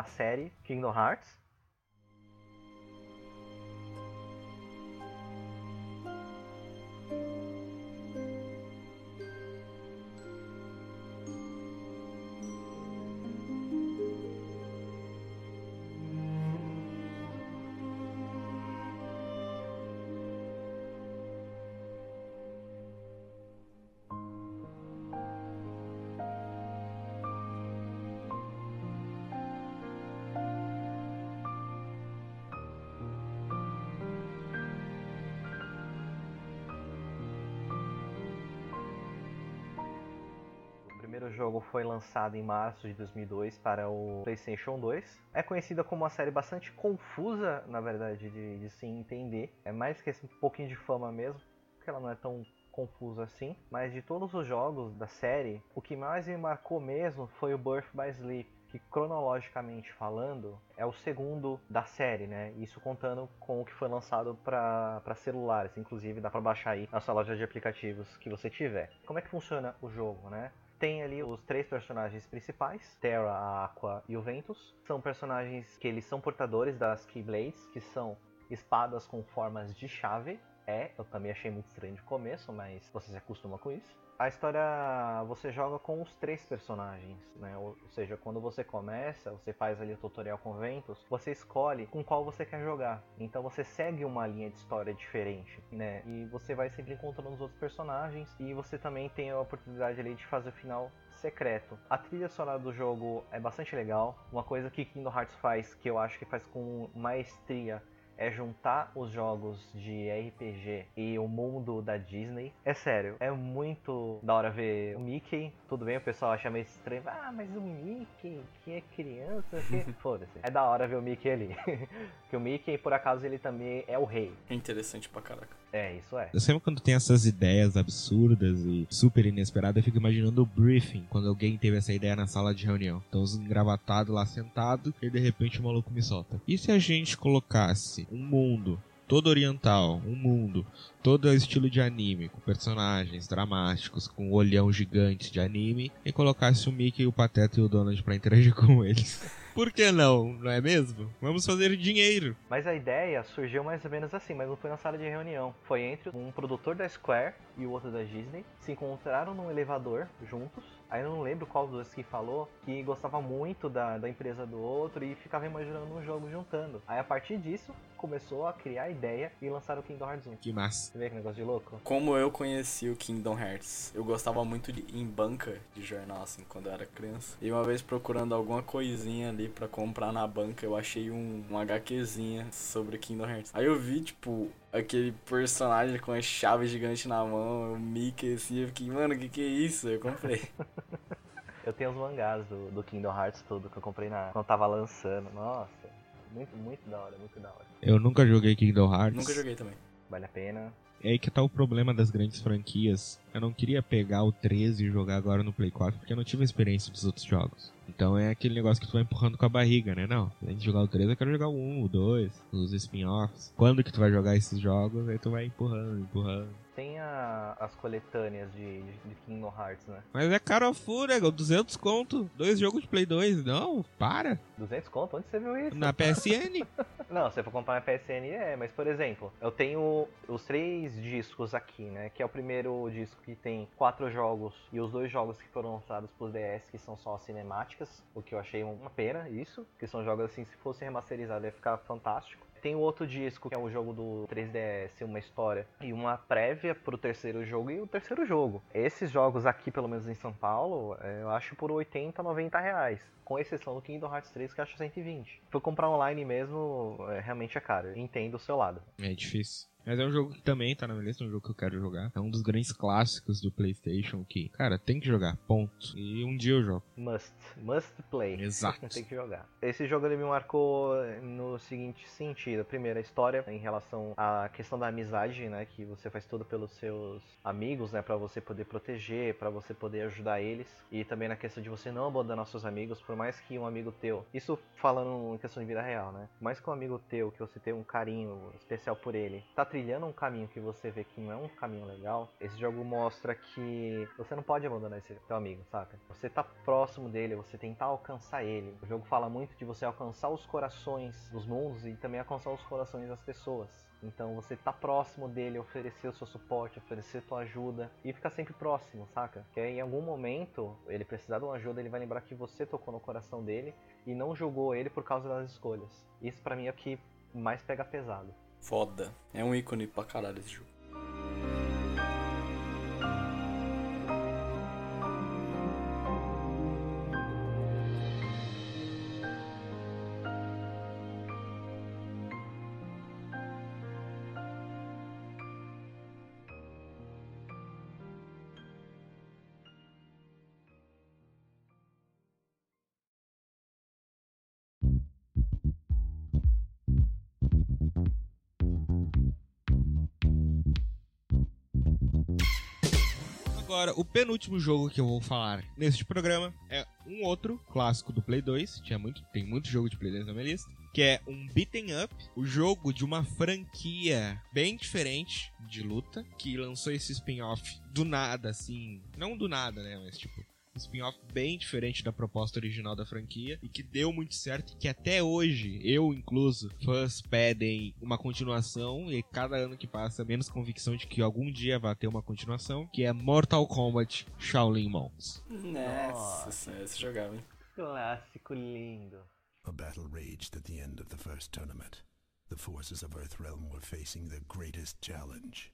Speaker 4: Uma série, Kingdom Hearts. Jogo foi lançado em março de 2002 para o PlayStation 2. É conhecida como uma série bastante confusa, na verdade, de, de se entender. É mais que esse pouquinho de fama mesmo, porque ela não é tão confusa assim. Mas de todos os jogos da série, o que mais me marcou mesmo foi o Birth by Sleep. Que cronologicamente falando é o segundo da série, né? Isso contando com o que foi lançado para celulares, inclusive dá para baixar aí na sua loja de aplicativos que você tiver. Como é que funciona o jogo, né? Tem ali os três personagens principais, Terra, a Aqua e o Ventus. São personagens que eles são portadores das Keyblades, que são espadas com formas de chave. É, eu também achei muito estranho de começo, mas você se acostuma com isso. A história você joga com os três personagens, né? Ou seja, quando você começa, você faz ali o tutorial com Ventus, você escolhe com qual você quer jogar. Então você segue uma linha de história diferente, né? E você vai sempre encontrando os outros personagens e você também tem a oportunidade ali de fazer o final secreto. A trilha sonora do jogo é bastante legal. Uma coisa que Kingdom Hearts faz, que eu acho que faz com maestria, é juntar os jogos de RPG e o mundo da Disney. É sério, é muito da hora ver o Mickey. Tudo bem, o pessoal acha meio estranho. Ah, mas o Mickey, que é criança, que... Foda-se. É da hora ver o Mickey ali. que o Mickey, por acaso, ele também é o rei.
Speaker 3: É interessante pra caraca.
Speaker 4: É, isso é.
Speaker 1: Eu sempre quando tem essas ideias absurdas e super inesperadas, eu fico imaginando o briefing, quando alguém teve essa ideia na sala de reunião. Então, os engravatados lá sentados, e de repente o maluco me solta. E se a gente colocasse um mundo todo oriental, um mundo, todo estilo de anime, com personagens dramáticos, com um olhão gigante de anime, e colocasse o Mickey, o Pateta e o Donald pra interagir com eles. Por que não? Não é mesmo? Vamos fazer dinheiro.
Speaker 4: Mas a ideia surgiu mais ou menos assim, mas não foi na sala de reunião. Foi entre um produtor da Square e o outro da Disney. Se encontraram num elevador juntos. Aí eu não lembro qual dos dois que falou que gostava muito da, da empresa do outro e ficava imaginando um jogo juntando. Aí a partir disso, começou a criar a ideia e lançaram o Kingdom Hearts 1.
Speaker 1: Que massa.
Speaker 4: Você vê que negócio de louco?
Speaker 3: Como eu conheci o Kingdom Hearts? Eu gostava muito de ir em banca de jornal, assim, quando eu era criança. E uma vez procurando alguma coisinha ali pra comprar na banca, eu achei um, um HQzinha sobre Kingdom Hearts. Aí eu vi, tipo, aquele personagem com a chave gigante na mão, o Mickey, assim, eu fiquei, mano, o que que é isso? Eu comprei.
Speaker 4: Eu tenho os mangás do, do Kingdom Hearts tudo que eu comprei na, quando tava lançando. Nossa, muito, muito da hora, muito da hora.
Speaker 1: Eu nunca joguei Kingdom Hearts.
Speaker 3: Nunca joguei também.
Speaker 4: Vale a pena.
Speaker 1: É aí que tá o problema das grandes franquias. Eu não queria pegar o 13 e jogar agora no Play 4, porque eu não tive a experiência dos outros jogos. Então é aquele negócio que tu vai empurrando com a barriga, né? Não, além de jogar o 3, eu quero jogar o 1, o 2, os spin-offs. Quando que tu vai jogar esses jogos, aí tu vai empurrando, empurrando.
Speaker 4: Tem a- as coletâneas de, de Kingdom Hearts, né?
Speaker 1: Mas é caro a fura, 200 conto. Dois jogos de Play 2. Não, para.
Speaker 4: 200 conto? Onde você viu isso?
Speaker 1: Na PSN.
Speaker 4: Não, se eu for comprar na PSN é, mas por exemplo, eu tenho os três discos aqui, né? Que é o primeiro disco que tem quatro jogos e os dois jogos que foram lançados pro DS que são só cinemáticas, o que eu achei uma pena, isso, que são jogos assim, se fosse remasterizado ia ficar fantástico. Tem o outro disco, que é o jogo do 3DS, uma história, e uma prévia pro terceiro jogo e o terceiro jogo. Esses jogos aqui, pelo menos em São Paulo, é, eu acho por 80, 90 reais. Com exceção do Kingdom Hearts 3, que eu acho 120. Se for comprar online mesmo, é, realmente é caro. Entendo o seu lado.
Speaker 1: É difícil. Mas é um jogo que também tá na minha lista, é um jogo que eu quero jogar. É um dos grandes clássicos do PlayStation que, cara, tem que jogar, ponto. E um dia eu jogo.
Speaker 4: Must. Must play.
Speaker 1: Exato.
Speaker 4: Tem que jogar. Esse jogo ele me marcou no seguinte sentido. Primeiro, a história em relação à questão da amizade, né? Que você faz tudo pelos seus amigos, né? Pra você poder proteger, pra você poder ajudar eles. E também na questão de você não abandonar seus amigos, por mais que um amigo teu. Isso falando em questão de vida real, né? Por mais que um amigo teu, que você tem um carinho especial por ele, tá trilhando um caminho que você vê que não é um caminho legal, esse jogo mostra que você não pode abandonar esse teu amigo, saca? Você tá próximo dele, você tentar alcançar ele. O jogo fala muito de você alcançar os corações dos mundos e também alcançar os corações das pessoas. Então você tá próximo dele, oferecer o seu suporte, oferecer tua ajuda e ficar sempre próximo, saca? Que em algum momento ele precisar de uma ajuda, ele vai lembrar que você tocou no coração dele e não julgou ele por causa das escolhas. Isso pra mim é o que mais pega pesado.
Speaker 3: Foda. É um ícone pra caralho esse jogo.
Speaker 1: Agora, o penúltimo jogo que eu vou falar neste programa é um outro clássico do Play 2. Tinha muito, tem muito jogo de Play 2 na minha lista. Que é um beaten up, o jogo de uma franquia bem diferente de luta, que lançou esse spin-off do nada, assim. Não do nada, né? Mas tipo, spin-off bem diferente da proposta original da franquia e que deu muito certo e que até hoje, eu incluso, fãs pedem uma continuação e cada ano que passa menos convicção de que algum dia vai ter uma continuação, que é Mortal Kombat Shaolin Monks.
Speaker 3: Nossa senhora, esse jogava, hein?
Speaker 4: Clássico lindo.
Speaker 5: A battle raged at the end of the first tournament. The forces of Earthrealm were facing their greatest challenge.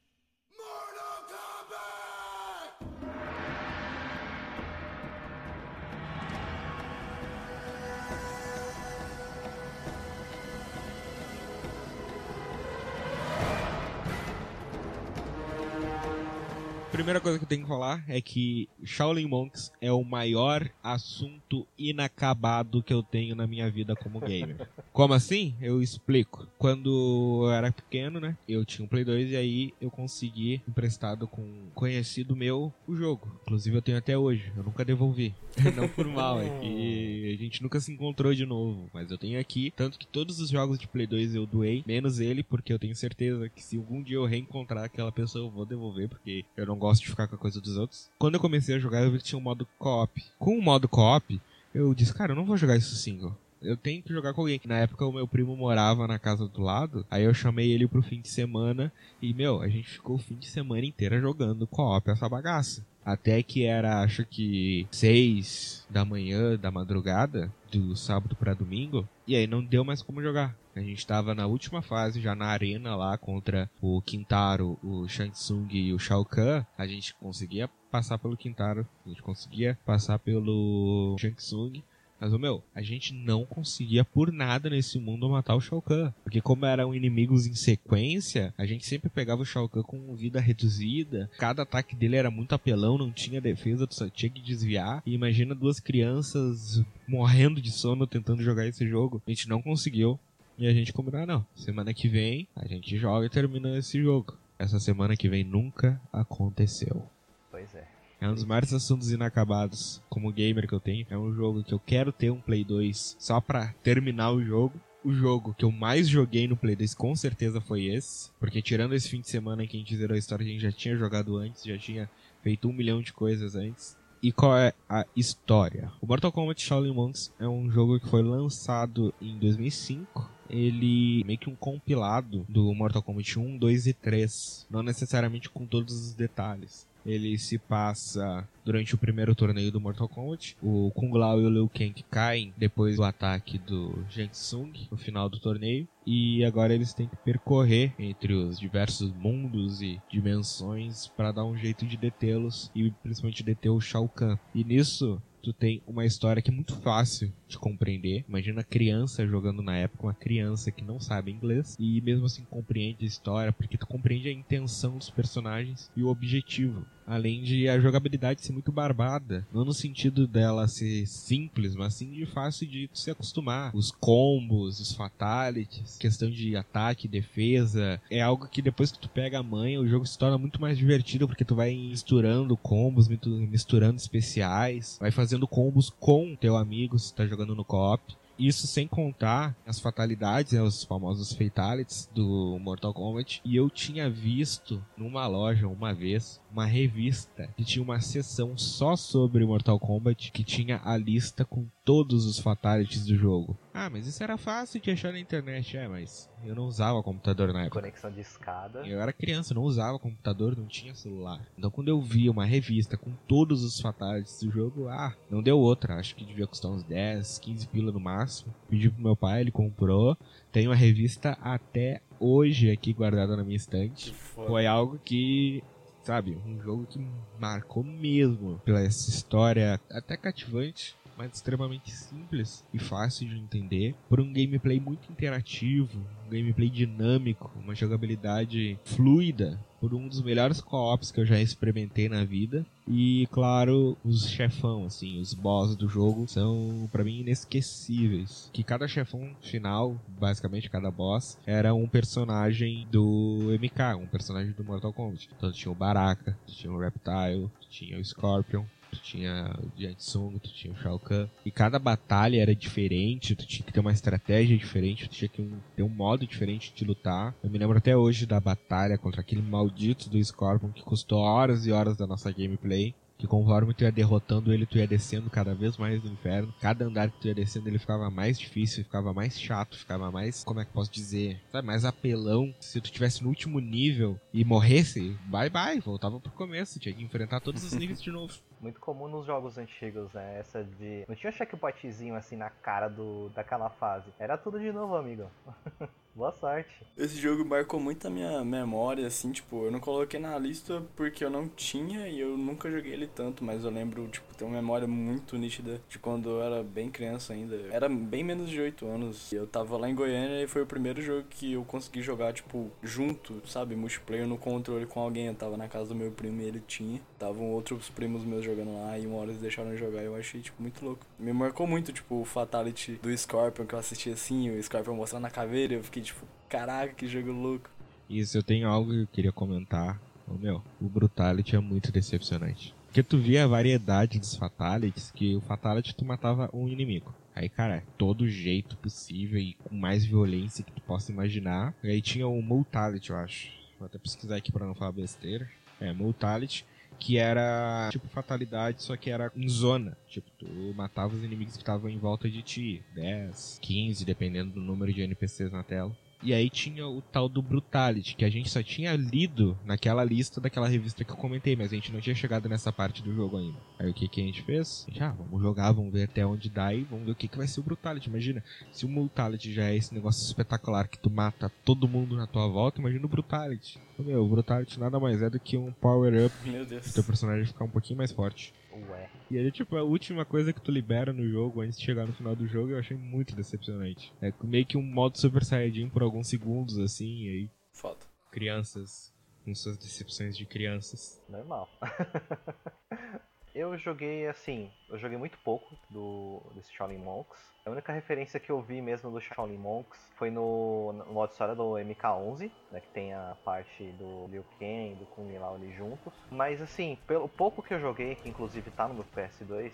Speaker 1: Primeira coisa que eu tenho que falar é que Shaolin Monks é o maior assunto inacabado que eu tenho na minha vida como gamer. Como assim? Eu explico. Quando eu era pequeno, né? Eu tinha um Play 2 e aí eu consegui emprestado com um conhecido meu o jogo. Inclusive eu tenho até hoje. Eu nunca devolvi. Não por mal, é que a gente nunca se encontrou de novo. Mas eu tenho aqui. Tanto que todos os jogos de Play 2 eu doei, menos ele, porque eu tenho certeza que se algum dia eu reencontrar aquela pessoa, eu vou devolver, porque eu não gosto de ficar com a coisa dos outros. Quando eu comecei a jogar, eu vi que tinha um modo co-op. Com o modo co-op, eu disse, cara, eu não vou jogar isso single. Eu tenho que jogar com alguém. Na época o meu primo morava na casa do lado, aí eu chamei ele pro fim de semana e, meu, a gente ficou o fim de semana inteira jogando co-op essa bagaça. Até que era, acho que, seis da manhã, da madrugada, do sábado para domingo, e aí não deu mais como jogar. A gente tava na última fase, já na arena lá, contra o Quintaro, o Shang Tsung e o Shao Kahn. A gente conseguia passar pelo Quintaro, a gente conseguia passar pelo Shang Tsung. Mas, meu, a gente não conseguia por nada nesse mundo matar o Shao Kahn. Porque como eram inimigos em sequência, a gente sempre pegava o Shao Kahn com vida reduzida. Cada ataque dele era muito apelão, não tinha defesa, tu só tinha que desviar. E imagina duas crianças morrendo de sono tentando jogar esse jogo. A gente não conseguiu. E a gente combinou, ah, não, semana que vem a gente joga e termina esse jogo. Essa semana que vem nunca aconteceu.
Speaker 4: Pois é.
Speaker 1: É um dos maiores assuntos inacabados como gamer que eu tenho. É um jogo que eu quero ter um Play 2 só pra terminar o jogo. O jogo que eu mais joguei no Play 2 com certeza foi esse. Porque tirando esse fim de semana que a gente zerou a história, a gente já tinha jogado antes, já tinha feito um milhão de coisas antes. E qual é a história? O Mortal Kombat Shaolin Monks é um jogo que foi lançado em 2005 ele meio que um compilado do Mortal Kombat 1, 2 e 3, não necessariamente com todos os detalhes. Ele se passa durante o primeiro torneio do Mortal Kombat. O Kung Lao e o Liu Kang caem depois do ataque do Shang Tsung no final do torneio. E agora eles têm que percorrer entre os diversos mundos e dimensões para dar um jeito de detê-los e principalmente deter o Shao Kahn. E nisso tu tem uma história que é muito fácil de compreender. Imagina criança jogando na época, uma criança que não sabe inglês e mesmo assim compreende a história, porque tu compreende a intenção dos personagens e o objetivo. Além de a jogabilidade ser muito barbada, não no sentido dela ser simples, mas sim de fácil de se acostumar. Os combos, os fatalities, questão de ataque, defesa, é algo que depois que tu pega a manha, o jogo se torna muito mais divertido porque tu vai misturando combos, misturando especiais, vai fazendo combos com teu amigo se tá jogando no co-op. Isso sem contar as fatalidades, né, os famosos fatalities do Mortal Kombat. E eu tinha visto numa loja uma vez uma revista que tinha uma seção só sobre Mortal Kombat que tinha a lista com todos os fatalities do jogo. Ah, mas isso era fácil de achar na internet, é, mas eu não usava computador na época.
Speaker 4: Conexão de escada.
Speaker 1: Eu era criança, não usava computador, não tinha celular. Então quando eu vi uma revista com todos os fatalities do jogo, ah, não deu outra. Acho que devia custar uns 10, 15 pila no máximo. Pedi pro meu pai, ele comprou. Tem uma revista até hoje aqui guardada na minha estante. Foi algo que sabe, um jogo que marcou mesmo pela essa história até cativante mas extremamente simples e fácil de entender, por um gameplay muito interativo, um gameplay dinâmico, uma jogabilidade fluida, por um dos melhores co-ops que eu já experimentei na vida. E claro, os chefão, assim, os boss do jogo são para mim inesquecíveis. Que cada chefão final, basicamente cada boss, era um personagem do MK, um personagem do Mortal Kombat. Então tinha o Baraka, tinha o Reptile, tinha o Scorpion, tu tinha o Jansung, tu tinha o Shao Kahn. E cada batalha era diferente, tu tinha que ter uma estratégia diferente, tu tinha que ter um modo diferente de lutar. Eu me lembro até hoje da batalha contra aquele maldito do Scorpion que custou horas e horas da nossa gameplay que conforme tu ia derrotando ele, tu ia descendo cada vez mais no inferno. Cada andar que tu ia descendo, ele ficava mais difícil, ficava mais chato, ficava mais, como é que posso dizer, sabe, mais apelão. Se tu tivesse no último nível e morresse, bye bye, voltava pro começo, tinha que enfrentar todos os níveis de novo.
Speaker 4: Muito comum nos jogos antigos, né? Essa de. Não tinha checkpointzinho assim na cara do daquela fase. Era tudo de novo, amigo. Boa sorte.
Speaker 3: Esse jogo marcou muito a minha memória, assim, tipo, eu não coloquei na lista porque eu não tinha e eu nunca joguei ele tanto, mas eu lembro, tipo, ter uma memória muito nítida de quando eu era bem criança ainda. Era bem menos de 8 anos. Eu tava lá em Goiânia e foi o primeiro jogo que eu consegui jogar, tipo, junto, sabe? Multiplayer no controle com alguém. Eu tava na casa do meu primo e ele tinha. Estavam outros primos meus jogando lá e uma hora eles deixaram jogar e eu achei, tipo, muito louco. Me marcou muito, tipo, o Fatality do Scorpion que eu assisti assim, o Scorpion mostrando a caveira, eu fiquei tipo, caraca, que jogo louco.
Speaker 1: Isso, eu tenho algo que eu queria comentar. Ô, meu, o Brutality é muito decepcionante. Porque tu via a variedade dos Fatalities, que o Fatality tu matava um inimigo. Aí, cara, todo jeito possível e com mais violência que tu possa imaginar. E aí tinha o Multality, eu acho. Vou até pesquisar aqui pra não falar besteira. É, Multality que era tipo fatalidade, só que era em zona. Tipo, tu matava os inimigos que estavam em volta de ti, 10, 15, dependendo do número de NPCs na tela. E aí tinha o tal do Brutality, que a gente só tinha lido naquela lista daquela revista que eu comentei, mas a gente não tinha chegado nessa parte do jogo ainda. Aí o que, que a gente fez? Já, ah, vamos jogar, vamos ver até onde dá e vamos ver o que, que vai ser o Brutality. Imagina, se o Brutality já é esse negócio espetacular que tu mata todo mundo na tua volta, imagina o Brutality. Meu, o Brutality nada mais é do que um power-up
Speaker 3: Deus.
Speaker 1: teu personagem ficar um pouquinho mais forte.
Speaker 4: Ué.
Speaker 1: E aí, tipo, a última coisa que tu libera no jogo, antes de chegar no final do jogo, eu achei muito decepcionante. É meio que um modo Super Saiyajin por alguns segundos, assim, e aí
Speaker 3: Foda.
Speaker 1: crianças, com suas decepções de crianças.
Speaker 4: Normal. eu joguei assim, eu joguei muito pouco do desse Shaolin Monks. A única referência que eu vi mesmo do Shaolin Monks foi no, no modo história do MK11, né, que tem a parte do Liu Kang e do Kung Lao ali juntos. Mas assim, pelo pouco que eu joguei, que inclusive tá no meu PS2,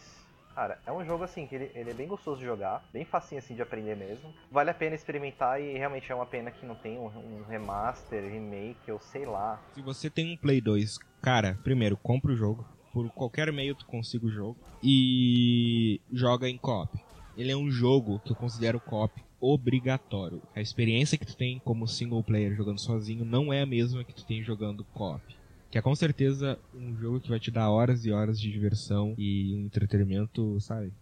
Speaker 4: Cara, é um jogo assim que ele, ele, é bem gostoso de jogar, bem facinho assim de aprender mesmo. Vale a pena experimentar e realmente é uma pena que não tem um, um remaster, remake, eu sei lá.
Speaker 1: Se você tem um Play 2, cara, primeiro, compra o jogo. Por qualquer meio tu consiga o jogo. E joga em co-op. Ele é um jogo que eu considero co-op obrigatório. A experiência que tu tem como single player jogando sozinho não é a mesma que tu tem jogando co-op. Que é com certeza um jogo que vai te dar horas e horas de diversão e um entretenimento, sabe,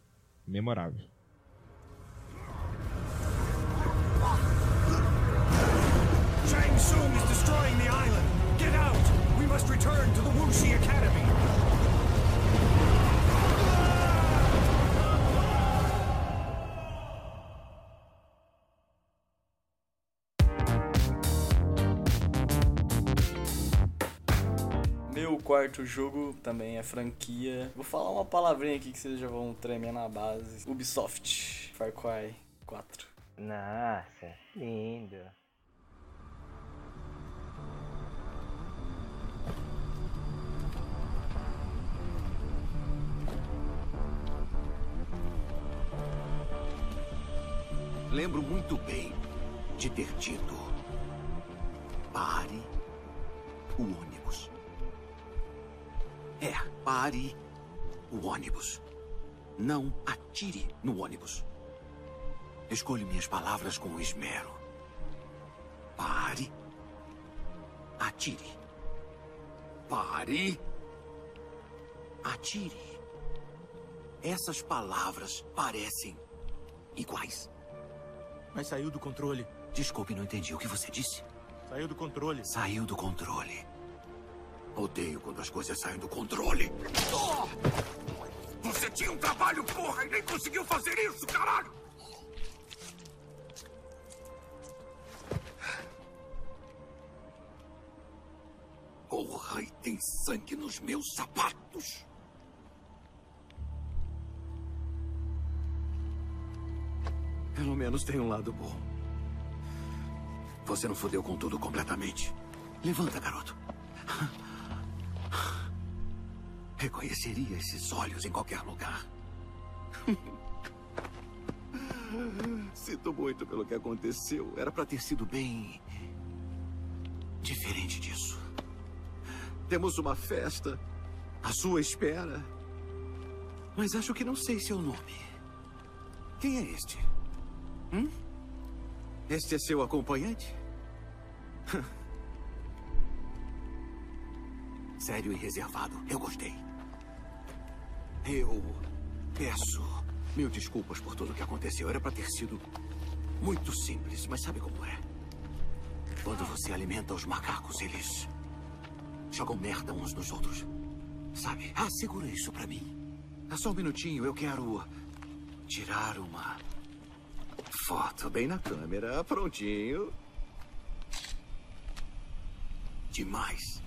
Speaker 1: memorável.
Speaker 3: Quarto jogo também é franquia. Vou falar uma palavrinha aqui que vocês já vão tremer na base. Ubisoft. Far Cry 4.
Speaker 4: Nossa, lindo.
Speaker 6: Lembro muito bem de ter dito: pare o ônibus. É, pare o ônibus. Não atire no ônibus. Escolho minhas palavras com esmero. Pare. Atire. Pare. Atire. Essas palavras parecem iguais.
Speaker 7: Mas saiu do controle.
Speaker 6: Desculpe, não entendi o que você disse.
Speaker 7: Saiu do controle.
Speaker 6: Saiu do controle. Odeio quando as coisas saem do controle. Você tinha um trabalho, porra, e nem conseguiu fazer isso, caralho! Porra, e tem sangue nos meus sapatos. Pelo menos tem um lado bom. Você não fodeu com tudo completamente. Levanta, garoto. Reconheceria esses olhos em qualquer lugar. Sinto muito pelo que aconteceu. Era para ter sido bem. diferente disso. Temos uma festa à sua espera. Mas acho que não sei seu nome. Quem é este? Hum? Este é seu acompanhante? Sério e reservado. Eu gostei. Eu peço mil desculpas por tudo que aconteceu. Era para ter sido muito simples, mas sabe como é? Quando você alimenta os macacos, eles jogam merda uns nos outros. Sabe? Ah, segura isso pra mim. É só um minutinho, eu quero tirar uma foto bem na câmera. Prontinho. Demais.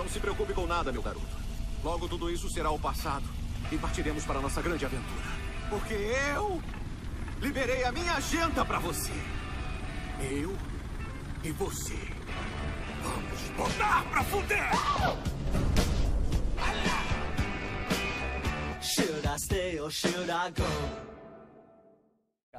Speaker 6: Não se preocupe com nada, meu garoto. Logo tudo isso será o passado e partiremos para a nossa grande aventura. Porque eu liberei a minha agenda pra você. Eu e você. Vamos botar pra fuder!
Speaker 8: Should I stay or should I go?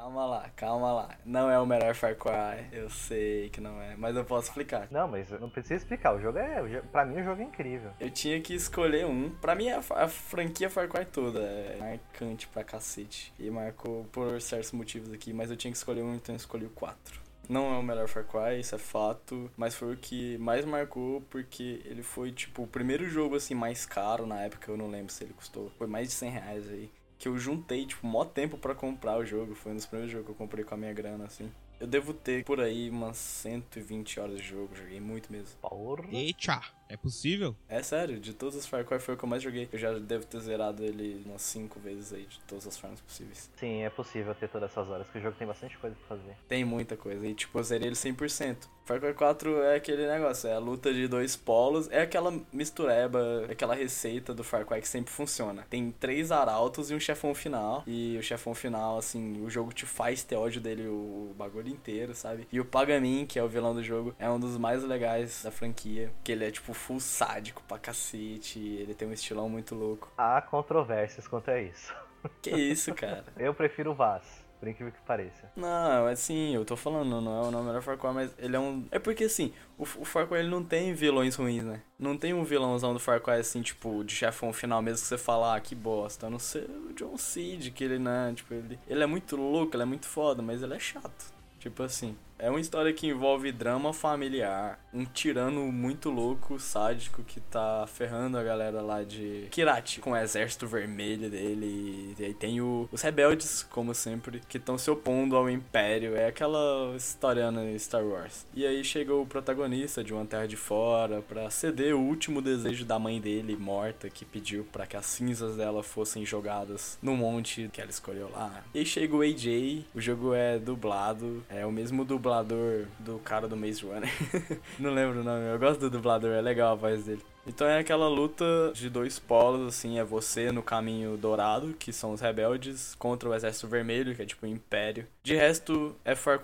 Speaker 3: Calma lá, calma lá. Não é o melhor Far Cry, eu sei que não é, mas eu posso explicar.
Speaker 4: Não, mas não precisa explicar. O jogo é. Pra mim, o jogo é incrível.
Speaker 3: Eu tinha que escolher um. Pra mim, a, a franquia Far Cry toda é marcante pra cacete. E marcou por certos motivos aqui, mas eu tinha que escolher um, então eu escolhi o 4. Não é o melhor Far Cry, isso é fato, mas foi o que mais marcou porque ele foi, tipo, o primeiro jogo, assim, mais caro na época, eu não lembro se ele custou, foi mais de 100 reais aí. Que eu juntei, tipo, mó tempo pra comprar o jogo, foi um dos primeiros jogos que eu comprei com a minha grana, assim. Eu devo ter por aí umas 120 horas de jogo, joguei muito mesmo.
Speaker 4: Porra.
Speaker 1: Eita, é possível?
Speaker 3: É sério, de todos os Far Cry foi o que eu mais joguei. Eu já devo ter zerado ele umas 5 vezes aí, de todas as formas possíveis.
Speaker 4: Sim, é possível ter todas essas horas, porque o jogo tem bastante coisa pra fazer.
Speaker 3: Tem muita coisa, e tipo, eu zerei ele 100%. Far Cry 4 é aquele negócio, é a luta de dois polos, é aquela mistureba, aquela receita do Far Cry que sempre funciona. Tem três arautos e um chefão final, e o chefão final, assim, o jogo te faz ter ódio dele o bagulho inteiro, sabe? E o Pagamin, que é o vilão do jogo, é um dos mais legais da franquia, que ele é tipo full sádico pra cacete, ele tem um estilão muito louco.
Speaker 4: Há controvérsias quanto a isso.
Speaker 3: Que isso, cara?
Speaker 4: Eu prefiro o Vaz, por incrível que pareça.
Speaker 3: Não, assim, eu tô falando, não é o nome melhor Far Cry, mas ele é um. É porque assim, o, o Far Cry ele não tem vilões ruins, né? Não tem um vilãozão do Far Cry assim, tipo, de chefão final mesmo que você fala, ah, que bosta. A não ser o John Seed, que ele, né, tipo, ele. Ele é muito louco, ele é muito foda, mas ele é chato. Tipo assim, é uma história que envolve drama familiar, um tirano muito louco, sádico, que tá ferrando a galera lá de Kirati, com o exército vermelho dele. E aí tem o- os rebeldes, como sempre, que estão se opondo ao Império. É aquela historiana em Star Wars. E aí chega o protagonista de uma terra de fora pra ceder o último desejo da mãe dele, morta, que pediu pra que as cinzas dela fossem jogadas no monte que ela escolheu lá. E aí chega o AJ, o jogo é dublado, é o mesmo dublador do cara do Maze Runner. Não lembro o nome, eu gosto do dublador, é legal a voz dele. Então é aquela luta de dois polos, assim, é você no caminho dourado, que são os rebeldes, contra o exército vermelho, que é tipo o império. De resto, é Far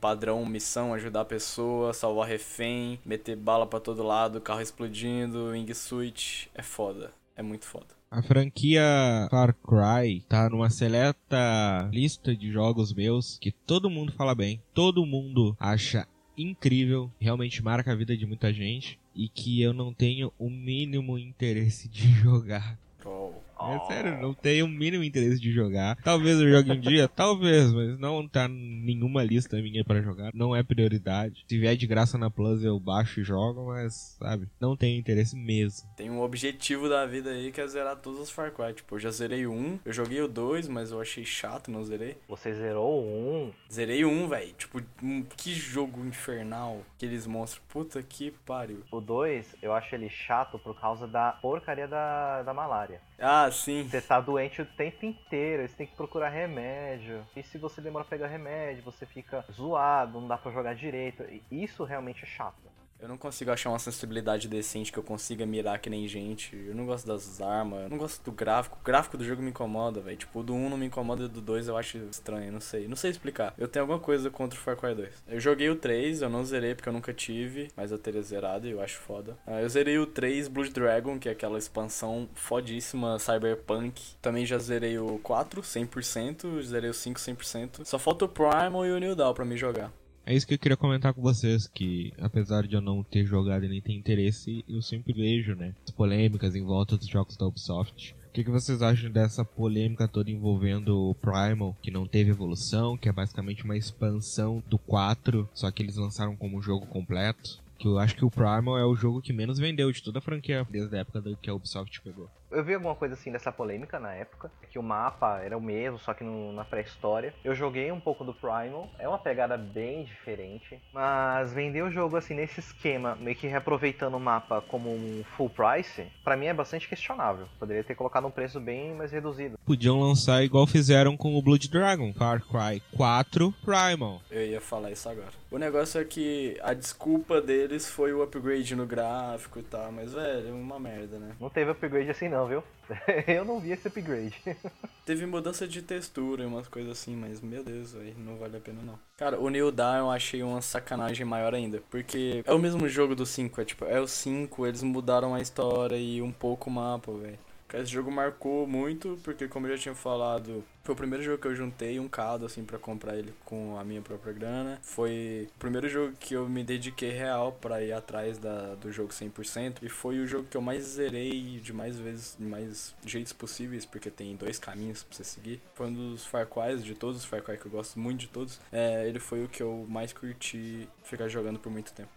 Speaker 3: padrão, missão, ajudar a pessoa, salvar refém, meter bala pra todo lado, carro explodindo, wingsuit, é foda, é muito foda.
Speaker 1: A franquia Far Cry tá numa seleta lista de jogos meus que todo mundo fala bem, todo mundo acha incrível, realmente marca a vida de muita gente e que eu não tenho o mínimo interesse de jogar.
Speaker 3: Oh.
Speaker 1: É sério, não tenho o mínimo interesse de jogar. Talvez eu jogue um dia, talvez, mas não tá nenhuma lista minha pra jogar. Não é prioridade. Se vier de graça na Plus eu baixo e jogo, mas, sabe, não tenho interesse mesmo.
Speaker 3: Tem um objetivo da vida aí que é zerar todos os Far Cry. Tipo, eu já zerei um, eu joguei o dois, mas eu achei chato, não zerei.
Speaker 4: Você zerou um.
Speaker 3: Zerei um, velho. Tipo, um- que jogo infernal. Aqueles monstros. Puta que pariu.
Speaker 4: O 2, eu acho ele chato por causa da porcaria da, da malária.
Speaker 3: Ah, sim.
Speaker 4: Você tá doente o tempo inteiro, você tem que procurar remédio. E se você demora pra pegar remédio, você fica zoado, não dá pra jogar direito. E isso realmente é chato.
Speaker 3: Eu não consigo achar uma sensibilidade decente que eu consiga mirar que nem gente. Eu não gosto das armas, eu não gosto do gráfico. O gráfico do jogo me incomoda, velho. Tipo, o do 1 não me incomoda do 2 eu acho estranho, não sei. Não sei explicar. Eu tenho alguma coisa contra o Far Cry 2. Eu joguei o 3, eu não zerei porque eu nunca tive, mas eu teria zerado e eu acho foda. Ah, eu zerei o 3 Blood Dragon, que é aquela expansão fodíssima cyberpunk. Também já zerei o 4 100%, zerei o 5 100%. Só falta o Primal e o New Dawn pra me jogar.
Speaker 1: É isso que eu queria comentar com vocês, que apesar de eu não ter jogado e nem ter interesse, eu sempre vejo, né, as polêmicas em volta dos jogos da Ubisoft. O que, que vocês acham dessa polêmica toda envolvendo o Primal, que não teve evolução, que é basicamente uma expansão do 4, só que eles lançaram como jogo completo? Que eu acho que o Primal é o jogo que menos vendeu de toda a franquia desde a época que a Ubisoft pegou.
Speaker 4: Eu vi alguma coisa assim dessa polêmica na época, que o mapa era o mesmo, só que no- na pré-história. Eu joguei um pouco do Primal, é uma pegada bem diferente, mas vender o jogo assim nesse esquema, meio que reaproveitando o mapa como um full price, pra mim é bastante questionável. Poderia ter colocado um preço bem mais reduzido.
Speaker 1: Podiam lançar igual fizeram com o Blood Dragon, Far Cry 4 Primal.
Speaker 3: Eu ia falar isso agora. O negócio é que a desculpa deles foi o upgrade no gráfico e tal, mas velho, é uma merda, né?
Speaker 4: Não teve upgrade assim não, viu? Eu não vi esse upgrade.
Speaker 3: Teve mudança de textura e umas coisas assim, mas meu Deus, aí não vale a pena não. Cara, o New Dawn eu achei uma sacanagem maior ainda, porque é o mesmo jogo do 5, é tipo, é o 5, eles mudaram a história e um pouco o mapa, velho. Esse jogo marcou muito, porque como eu já tinha falado, foi o primeiro jogo que eu juntei um cado, assim, pra comprar ele com a minha própria grana. Foi o primeiro jogo que eu me dediquei real pra ir atrás da, do jogo 100%. E foi o jogo que eu mais zerei de mais vezes, de mais jeitos possíveis, porque tem dois caminhos pra você seguir. Foi um dos Far Cry, de todos os Far Cry que eu gosto muito de todos. É, ele foi o que eu mais curti ficar jogando por muito tempo.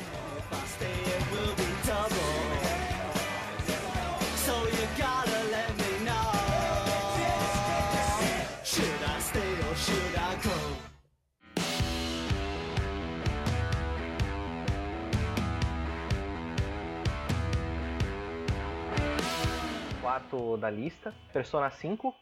Speaker 8: If I stay, it will be.
Speaker 4: Da lista, Persona 5.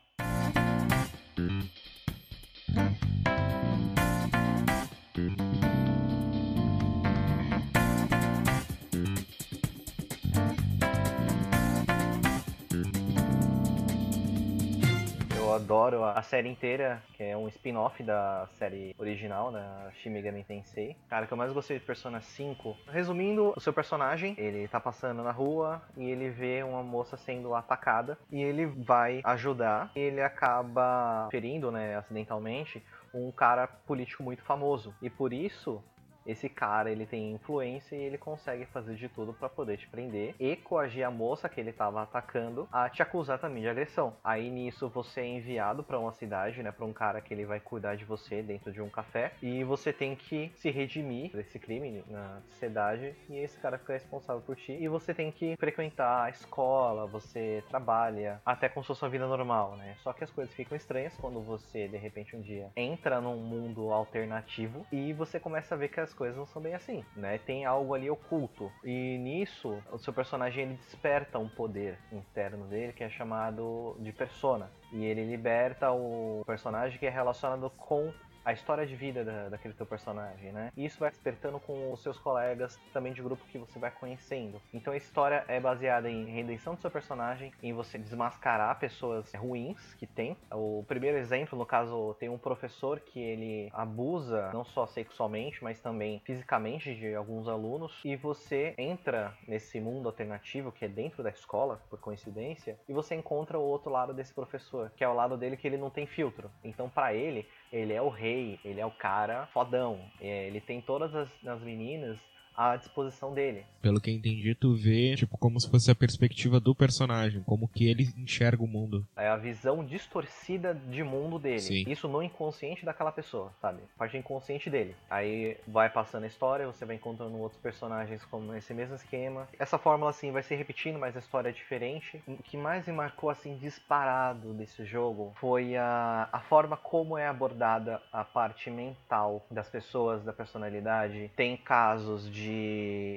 Speaker 4: Adoro a série inteira, que é um spin-off da série original, da Shin Megami Tensei. Cara, que eu mais gostei de Persona 5, resumindo, o seu personagem, ele tá passando na rua e ele vê uma moça sendo atacada e ele vai ajudar. E ele acaba ferindo, né, acidentalmente, um cara político muito famoso. E por isso, esse cara ele tem influência e ele consegue fazer de tudo pra poder te prender e coagir a moça que ele tava atacando a te acusar também de agressão. Aí nisso você é enviado pra uma cidade, né, para um cara que ele vai cuidar de você dentro de um café e você tem que se redimir desse crime na sociedade e esse cara fica responsável por ti e você tem que frequentar a escola, você trabalha até com sua vida normal, né? Só que as coisas ficam estranhas quando você de repente um dia entra num mundo alternativo e você começa a ver que as coisas não são bem assim, né? Tem algo ali oculto. E nisso, o seu personagem ele desperta um poder interno dele que é chamado de persona. E ele liberta o personagem que é relacionado com a história de vida da, daquele teu personagem, né? E isso vai despertando com os seus colegas também de grupo que você vai conhecendo. Então a história é baseada em redenção do seu personagem, em você desmascarar pessoas ruins que tem. O primeiro exemplo, no caso, tem um professor que ele abusa não só sexualmente, mas também fisicamente de alguns alunos. E você entra nesse mundo alternativo que é dentro da escola, por coincidência, e você encontra o outro lado desse professor, que é o lado dele que ele não tem filtro. Então para ele ele é o rei, ele é o cara fodão. É, ele tem todas as, as meninas à disposição dele.
Speaker 1: Pelo que eu entendi, tu vê, tipo, como se fosse a perspectiva do personagem, como que ele enxerga o mundo.
Speaker 4: É a visão distorcida de mundo dele.
Speaker 1: Sim.
Speaker 4: Isso no inconsciente daquela pessoa, sabe? Parte inconsciente dele. Aí vai passando a história, você vai encontrando outros personagens com esse mesmo esquema. Essa fórmula, assim, vai se repetindo, mas a história é diferente. O que mais me marcou, assim, disparado desse jogo foi a, a forma como é abordada a parte mental das pessoas, da personalidade. Tem casos de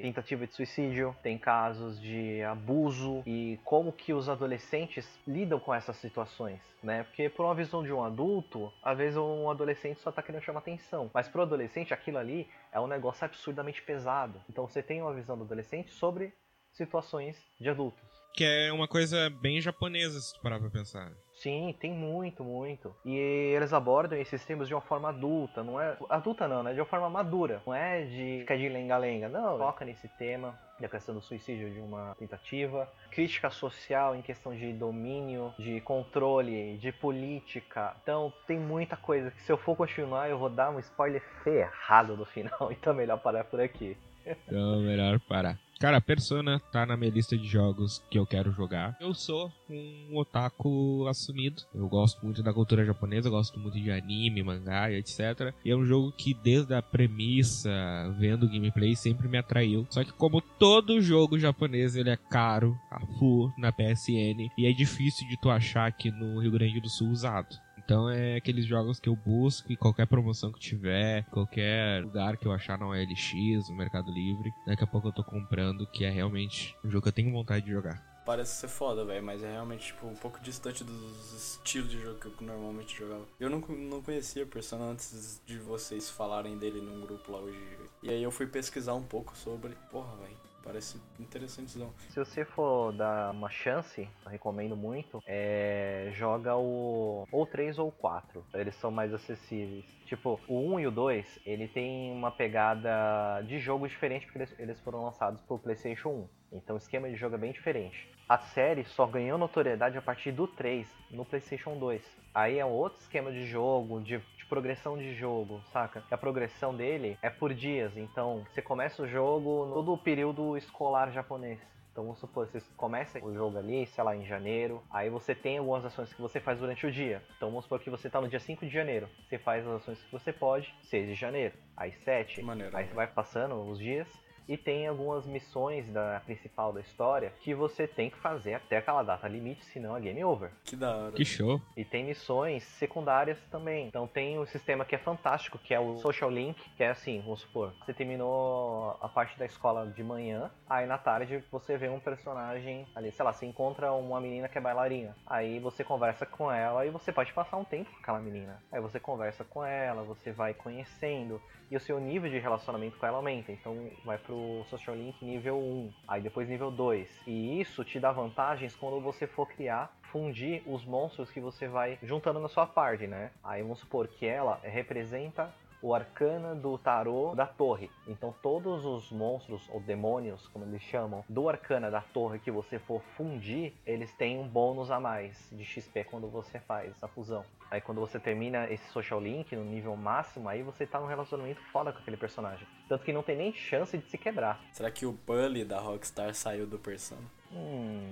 Speaker 4: tentativa de suicídio, tem casos de abuso e como que os adolescentes lidam com essas situações, né? Porque por uma visão de um adulto, às vezes um adolescente só tá querendo chamar atenção, mas pro adolescente aquilo ali é um negócio absurdamente pesado. Então você tem uma visão do adolescente sobre situações de adultos.
Speaker 1: Que é uma coisa bem japonesa, se tu parar pra pensar.
Speaker 4: Sim, tem muito, muito. E eles abordam esses temas de uma forma adulta, não é. Adulta não, né? De uma forma madura. Não é de ficar de lenga-lenga. Não, foca nesse tema da questão do suicídio de uma tentativa, crítica social em questão de domínio, de controle, de política. Então tem muita coisa que se eu for continuar eu vou dar um spoiler ferrado no final, então é melhor parar por aqui.
Speaker 1: Então, melhor parar. Cara, Persona tá na minha lista de jogos que eu quero jogar. Eu sou um otaku assumido. Eu gosto muito da cultura japonesa, gosto muito de anime, mangá e etc. E é um jogo que desde a premissa, vendo gameplay, sempre me atraiu. Só que como todo jogo japonês, ele é caro, a full, na PSN. E é difícil de tu achar aqui no Rio Grande do Sul usado. Então é aqueles jogos que eu busco e qualquer promoção que tiver, qualquer lugar que eu achar na OLX, no Mercado Livre, daqui a pouco eu tô comprando, que é realmente um jogo que eu tenho vontade de jogar.
Speaker 3: Parece ser foda, velho, mas é realmente, tipo, um pouco distante dos estilos de jogo que eu normalmente jogava. Eu não, não conhecia Persona antes de vocês falarem dele num grupo lá hoje. E aí eu fui pesquisar um pouco sobre. Porra, velho, parece interessantezão.
Speaker 4: Se você for dar uma chance, recomendo muito, é... joga o ou 3 ou 4. Eles são mais acessíveis. Tipo, o 1 e o 2, ele tem uma pegada de jogo diferente porque eles, foram lançados pro PlayStation 1. Então o esquema de jogo é bem diferente. A série só ganhou notoriedade a partir do 3 no PlayStation 2. Aí é outro esquema de jogo, de, de progressão de jogo, saca? A progressão dele é por dias, então você começa o jogo no todo o período escolar japonês. Então vamos supor, você começa o jogo ali, sei lá, em janeiro, aí você tem algumas ações que você faz durante o dia. Então vamos supor que você tá no dia 5 de janeiro, você faz as ações que você pode, 6 de janeiro, aí 7,
Speaker 3: Maneiro,
Speaker 4: aí
Speaker 3: né?
Speaker 4: você vai passando os dias e tem algumas missões da principal da história que você tem que fazer até aquela data limite, senão é game over.
Speaker 3: Que da hora.
Speaker 1: Que show!
Speaker 4: E tem missões secundárias também. Então tem um sistema que é fantástico, que é o Social Link, que é assim, vamos supor, você terminou a parte da escola de manhã, aí na tarde você vê um personagem ali, sei lá, você encontra uma menina que é bailarina. Aí você conversa com ela e você pode passar um tempo com aquela menina. Aí você conversa com ela, você vai conhecendo e o seu nível de relacionamento com ela aumenta. Então vai pro Social Link nível 1, aí depois nível 2. E isso te dá vantagens quando você for criar, fundir os monstros que você vai juntando na sua party, né? Aí vamos supor que ela representa o arcana do tarô da torre. Então todos os monstros ou demônios, como eles chamam, do arcana da torre que você for fundir, eles têm um bônus a mais de XP quando você faz essa fusão. Aí quando você termina esse social link no nível máximo, aí você tá num relacionamento foda com aquele personagem. Tanto que não tem nem chance de se quebrar.
Speaker 3: Será que o Bully da Rockstar saiu do Persona?
Speaker 4: Hum.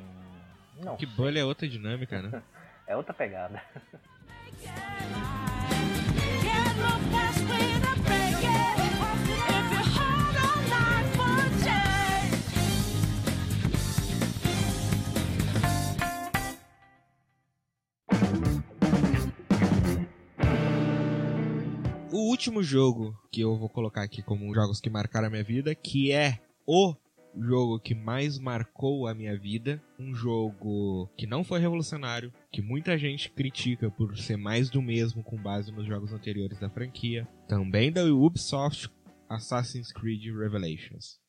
Speaker 4: Não.
Speaker 1: Que bolha é outra dinâmica, né?
Speaker 4: É outra pegada.
Speaker 1: Último jogo que eu vou colocar aqui como jogos que marcaram a minha vida, que é o jogo que mais marcou a minha vida, um jogo que não foi revolucionário, que muita gente critica por ser mais do mesmo com base nos jogos anteriores da franquia, também da Ubisoft, Assassin's Creed Revelations.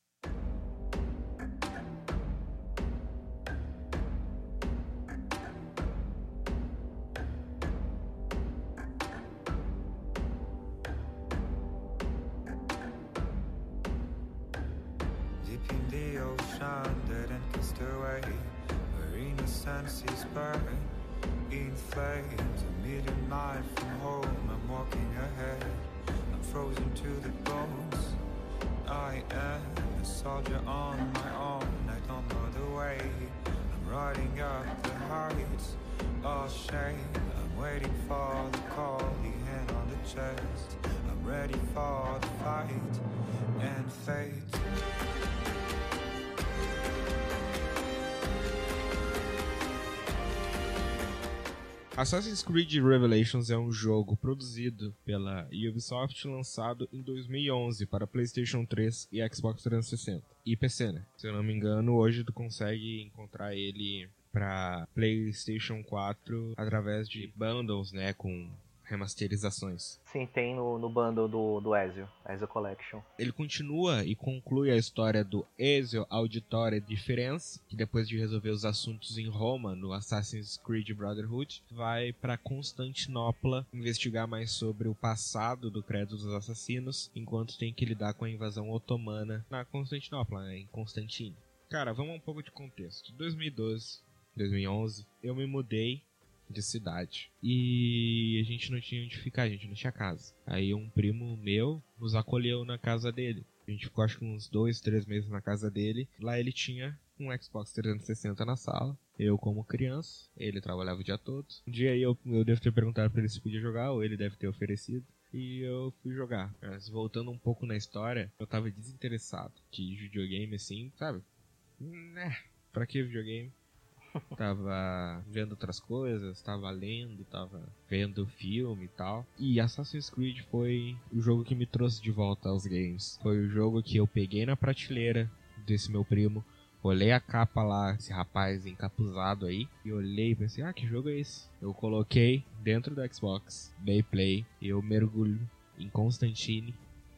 Speaker 1: Assassin's Creed Revelations é um jogo produzido pela Ubisoft lançado em 2011 para PlayStation 3 e Xbox 360 e PC, né? Se eu não me engano, hoje tu consegue encontrar ele para PlayStation 4 através de bundles, né, com remasterizações.
Speaker 4: Sim, tem no, no bundle do, do Ezio, Ezio Collection.
Speaker 1: Ele continua e conclui a história do Ezio Auditore Difference, que depois de resolver os assuntos em Roma, no Assassin's Creed Brotherhood, vai para Constantinopla investigar mais sobre o passado do credo dos assassinos, enquanto tem que lidar com a invasão otomana na Constantinopla, né, em Constantine. Cara, vamos um pouco de contexto. 2012, 2011, eu me mudei de cidade. E a gente não tinha onde ficar, a gente não tinha casa. Aí um primo meu nos acolheu na casa dele. A gente ficou acho que uns dois, três meses na casa dele. Lá ele tinha um Xbox 360 na sala. Eu como criança, ele trabalhava o dia todo. Um dia eu, eu devo ter perguntado pra ele se podia jogar, ou ele deve ter oferecido. E eu fui jogar. Mas voltando um pouco na história, eu tava desinteressado de videogame assim, sabe? Né, pra que videogame? Tava vendo outras coisas, tava lendo, tava vendo filme e tal. E Assassin's Creed foi o jogo que me trouxe de volta aos games. Foi o jogo que eu peguei na prateleira desse meu primo, olhei a capa lá, esse rapaz encapuzado aí, e olhei e pensei, ah, que jogo é esse? Eu coloquei dentro do Xbox, dei play, eu mergulho em Constantine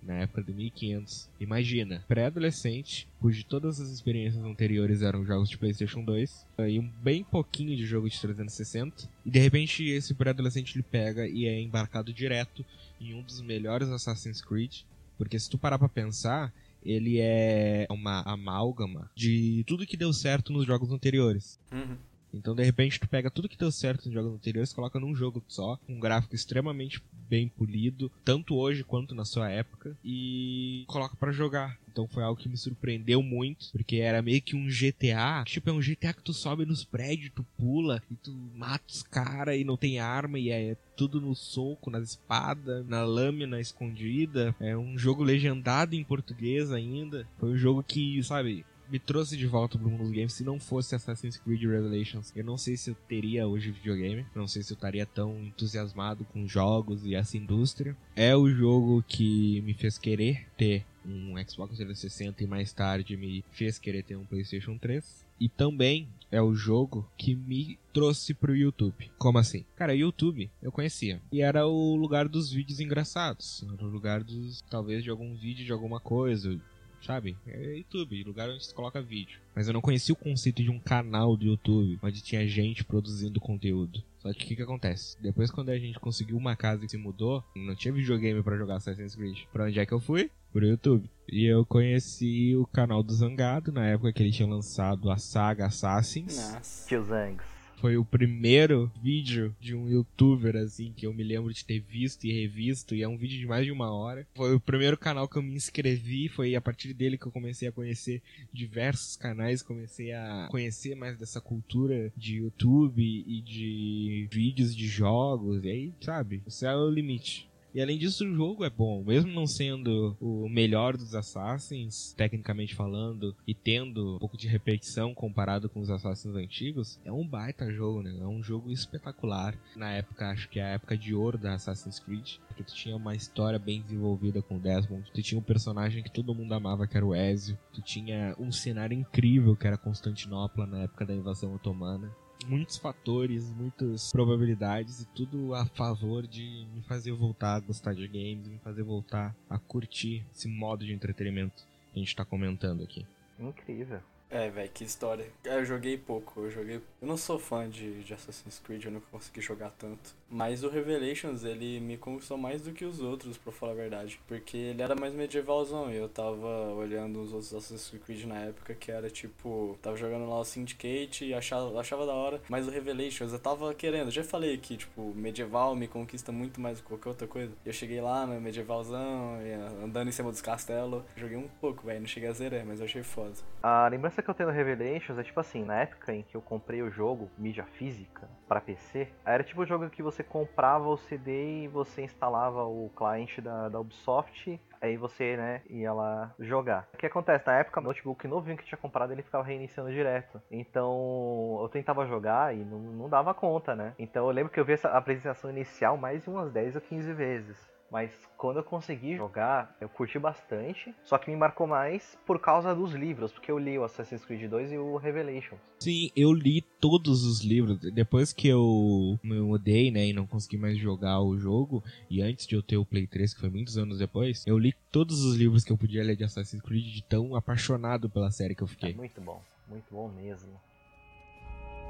Speaker 1: na época do 1500. Imagina, pré-adolescente, cujo todas as experiências anteriores eram jogos de PlayStation 2 e um bem pouquinho de jogo de 360. E de repente esse pré-adolescente ele pega e é embarcado direto em um dos melhores Assassin's Creed, porque se tu parar para pensar, ele é uma amálgama de tudo que deu certo nos jogos anteriores.
Speaker 3: Uhum.
Speaker 1: Então, de repente, tu pega tudo que deu certo nos jogos anteriores, coloca num jogo só, um gráfico extremamente bem polido, tanto hoje quanto na sua época, e coloca pra jogar. Então foi algo que me surpreendeu muito, porque era meio que um GTA, tipo, é um GTA que tu sobe nos prédios, tu pula, e tu mata os caras e não tem arma, e é tudo no soco, nas espadas, na lâmina escondida. É um jogo legendado em português ainda. Foi um jogo que, sabe, me trouxe de volta pro mundo dos games. Se não fosse Assassin's Creed Revelations, eu não sei se eu teria hoje videogame. Não sei se eu estaria tão entusiasmado com jogos e essa indústria. É o jogo que me fez querer ter um Xbox 360 e mais tarde me fez querer ter um PlayStation 3. E também é o jogo que me trouxe pro YouTube. Como assim? Cara, YouTube eu conhecia. E era o lugar dos vídeos engraçados. Era o lugar dos. talvez de algum vídeo de alguma coisa sabe? É YouTube, lugar onde se coloca vídeo. Mas eu não conhecia o conceito de um canal do YouTube, onde tinha gente produzindo conteúdo. Só que o que, que acontece? Depois, quando a gente conseguiu uma casa e se mudou, não tinha videogame para jogar Assassin's Creed. Pra onde é que eu fui? Pro YouTube. E eu conheci o canal do Zangado, na época que ele tinha lançado a saga Assassins.
Speaker 3: Nossa.
Speaker 4: Tio Zangs.
Speaker 1: Foi o primeiro vídeo de um youtuber, assim, que eu me lembro de ter visto e revisto, e é um vídeo de mais de uma hora. Foi o primeiro canal que eu me inscrevi, foi a partir dele que eu comecei a conhecer diversos canais, comecei a conhecer mais dessa cultura de YouTube e de vídeos de jogos, e aí, sabe, o céu é o limite. E além disso, o jogo é bom. Mesmo não sendo o melhor dos Assassins, tecnicamente falando, e tendo um pouco de repetição comparado com os Assassins antigos, é um baita jogo, né? É um jogo espetacular. Na época, acho que é a época de ouro da Assassin's Creed. Porque tu tinha uma história bem desenvolvida com o Desmond. Tu tinha um personagem que todo mundo amava, que era o Ezio. Tu tinha um cenário incrível, que era Constantinopla na época da invasão otomana muitos fatores, muitas probabilidades e tudo a favor de me fazer voltar a gostar de games, me fazer voltar a curtir esse modo de entretenimento que a gente tá comentando aqui.
Speaker 4: Incrível.
Speaker 3: É, velho, que história. Eu joguei pouco, eu joguei. Eu não sou fã de, de Assassin's Creed, eu nunca consegui jogar tanto. Mas o Revelations, ele me conquistou mais do que os outros, pra falar a verdade. Porque ele era mais medievalzão. E eu tava olhando os outros Assassin's Creed na época que era tipo. Tava jogando lá o Syndicate e achava, achava da hora. Mas o Revelations eu tava querendo. Já falei aqui, tipo, medieval me conquista muito mais do que qualquer outra coisa. Eu cheguei lá no medievalzão, e andando em cima dos castelos. Joguei um pouco, velho. Não cheguei a zerar, mas eu achei foda.
Speaker 4: A lembrança que eu tenho no Revelations é tipo assim, na época em que eu comprei o jogo, mídia física, pra PC, era tipo o jogo que você comprava o CD e você instalava o cliente da, da Ubisoft, aí você, né, ia lá jogar. O que acontece? Na época, o notebook novinho que tinha comprado, ele ficava reiniciando direto. Então, eu tentava jogar e não, não dava conta, né? Então, eu lembro que eu vi essa apresentação inicial mais de umas 10 ou 15 vezes. Mas quando eu consegui jogar, eu curti bastante. Só que me marcou mais por causa dos livros, porque eu li o Assassin's Creed 2 e o Revelations.
Speaker 1: Sim, eu li todos os livros. Depois que eu me mudei, né, e não consegui mais jogar o jogo, e antes de eu ter o Play 3, que foi muitos anos depois, eu li todos os livros que eu podia ler de Assassin's Creed, de tão apaixonado pela série que eu
Speaker 4: É
Speaker 1: fiquei.
Speaker 4: muito bom, muito bom mesmo.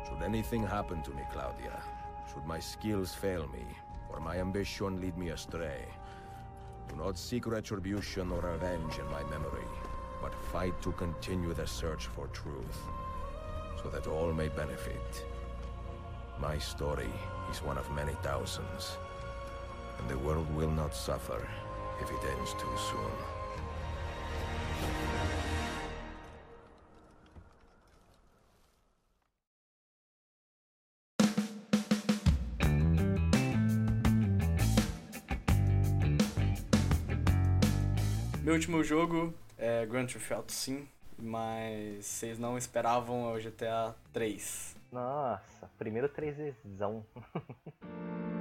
Speaker 9: Should anything happen to me, Claudia, should my skills fail me, or my ambition lead me astray, do not seek retribution or revenge in my memory, but fight to continue the search for truth, so that all may benefit. My story is one of many thousands, and the world will not suffer if it ends too soon.
Speaker 3: Meu último jogo é Grand Theft Auto sim, mas vocês não esperavam o GTA 3.
Speaker 4: Nossa, primeiro 3Dzão.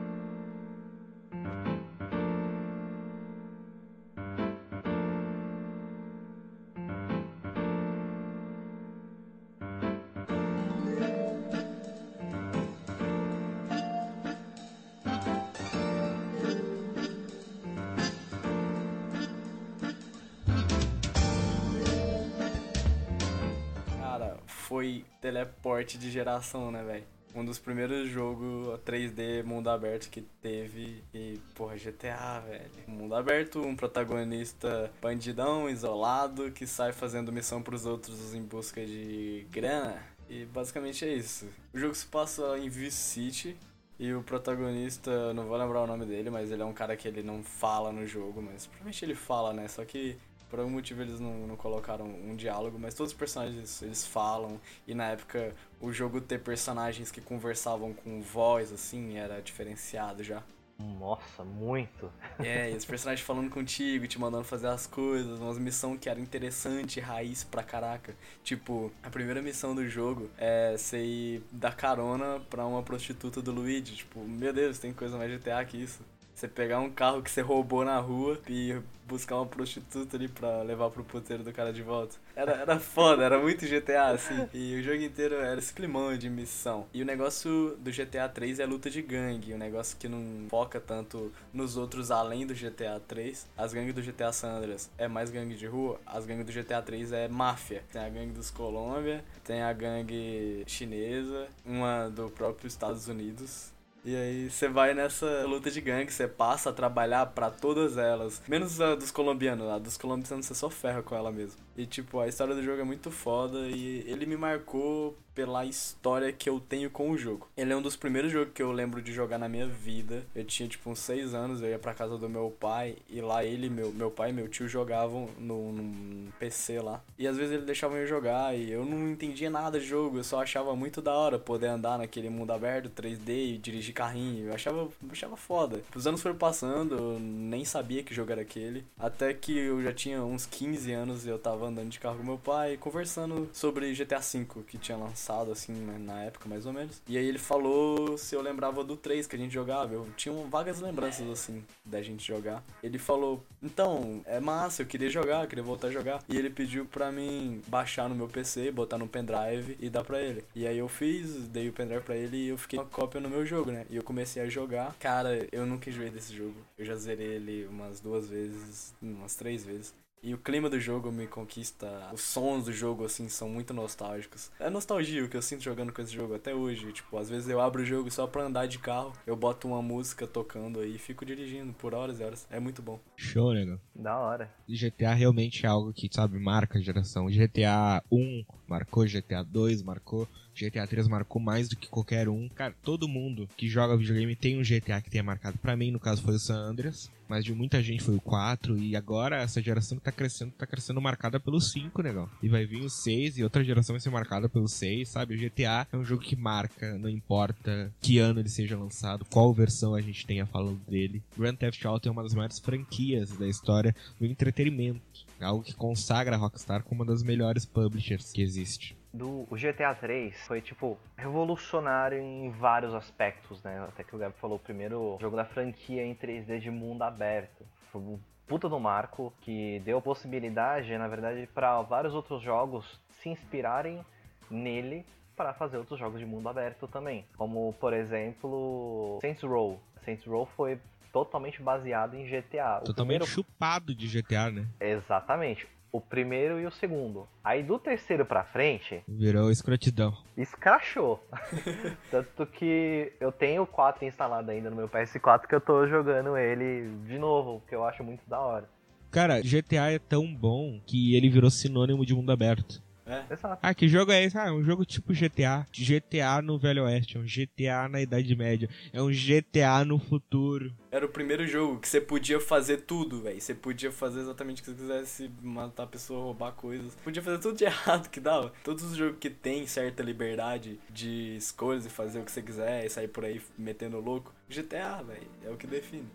Speaker 3: teleporte de geração, né, velho? Um dos primeiros jogos 3D mundo aberto que teve. E, porra, GTA, velho. Mundo aberto, um protagonista bandidão, isolado, que sai fazendo missão pros outros em busca de grana. E basicamente é isso. O jogo se passa em Vice City. E o protagonista, não vou lembrar o nome dele, mas ele é um cara que ele não fala no jogo, mas provavelmente ele fala, né? Só que por algum motivo eles não, não colocaram um diálogo, mas todos os personagens eles falam. E na época o jogo ter personagens que conversavam com voz, assim, era diferenciado já.
Speaker 4: Nossa, muito.
Speaker 3: É, e os personagens falando contigo, te mandando fazer as coisas, umas missões que era interessante, raiz pra caraca. Tipo, a primeira missão do jogo é você ir dar carona pra uma prostituta do Luigi. Tipo, meu Deus, tem coisa mais GTA que isso. Você pegar um carro que você roubou na rua e buscar uma prostituta ali pra levar pro puteiro do cara de volta. Era, era foda, era muito GTA, assim. E o jogo inteiro era esse climão de missão. E o negócio do GTA 3 é luta de gangue. O negócio que não foca tanto nos outros além do GTA 3. As gangues do GTA San Andreas é mais gangue de rua. As gangues do GTA 3 é máfia. Tem a gangue dos Colômbia, tem a gangue chinesa, uma do próprio Estados Unidos. E aí você vai nessa luta de gangue, você passa a trabalhar pra todas elas. Menos a dos colombianos, a dos colombianos você só ferra com ela mesmo. E tipo, a história do jogo é muito foda e ele me marcou pela história que eu tenho com o jogo. Ele é um dos primeiros jogos que eu lembro de jogar na minha vida. Eu tinha tipo uns 6 anos, eu ia pra casa do meu pai e lá ele, meu, meu pai e meu tio jogavam no, num PC lá. E às vezes ele deixava eu jogar e eu não entendia nada de jogo, eu só achava muito da hora poder andar naquele mundo aberto, 3D e dirigir carrinho. Eu achava, eu achava foda. Os anos foram passando, eu nem sabia que jogo era aquele. Até que eu já tinha uns 15 anos e eu tava andando de carro com meu pai, conversando sobre GTA V que tinha lançado, assim, né, na época mais ou menos. E aí ele falou se eu lembrava do 3 que a gente jogava. Eu tinha vagas lembranças, assim, da gente jogar. Ele falou: Então, é massa, eu queria jogar, eu queria voltar a jogar. E ele pediu pra mim baixar no meu PC, botar no pendrive e dar pra ele. E aí eu fiz, dei o pendrive pra ele e eu fiquei com a cópia no meu jogo, né? E eu comecei a jogar. Cara, eu nunca enjoei desse jogo. Eu já zerei ele umas duas vezes, umas três vezes. E o clima do jogo me conquista. Os sons do jogo, assim, são muito nostálgicos. É nostalgia o que eu sinto jogando com esse jogo até hoje. Tipo, às vezes eu abro o jogo só pra andar de carro, eu boto uma música tocando aí e fico dirigindo por horas e horas. É muito bom.
Speaker 1: Show, negão.
Speaker 4: Da hora.
Speaker 1: GTA realmente é algo que, sabe, marca a geração. GTA 1 marcou, GTA 2 marcou, GTA 3 marcou mais do que qualquer um. Cara, todo mundo que joga videogame tem um GTA que tenha marcado. Pra mim, no caso, foi o San Andreas, mas de muita gente foi o 4. E agora, essa geração que tá crescendo, tá crescendo marcada pelo 5, negão. E vai vir o 6 e outra geração vai ser marcada pelo 6, sabe? O GTA é um jogo que marca, não importa que ano ele seja lançado, qual versão a gente tenha falando dele. Grand Theft Auto é uma das maiores franquias da história do entretenimento. Algo que consagra a Rockstar como uma das melhores publishers que existe.
Speaker 4: Do, o GTA 3 foi, tipo, revolucionário em vários aspectos, né? Até que o Gabi falou, o primeiro jogo da franquia em 3D de mundo aberto. Foi um puta do marco que deu possibilidade, na verdade, para vários outros jogos se inspirarem nele para fazer outros jogos de mundo aberto também. Como, por exemplo, Saints Row. Saints Row foi totalmente baseado em GTA. O
Speaker 1: Totalmente
Speaker 4: primeiro-
Speaker 1: chupado de GTA, né?
Speaker 4: Exatamente. O primeiro e o segundo. Aí do terceiro pra frente,
Speaker 1: Virou escrotidão.
Speaker 4: escrachou. Tanto que eu tenho o 4 instalado ainda no meu PS4 que eu tô jogando ele de novo, que eu acho muito da hora.
Speaker 1: Cara, GTA é tão bom que ele virou sinônimo de mundo aberto.
Speaker 3: É.
Speaker 4: Exato.
Speaker 1: Ah, que jogo é esse? Ah, é um jogo tipo GTA. GTA no Velho Oeste, é um GTA na Idade Média, é um GTA no futuro.
Speaker 3: Era o primeiro jogo que você podia fazer tudo, velho. Você podia fazer exatamente o que você quisesse, matar a pessoa, roubar coisas. Podia fazer tudo de errado que dava. Todos os jogos que tem certa liberdade de escolhas e fazer o que você quiser e sair por aí metendo louco. GTA, velho, é o que define.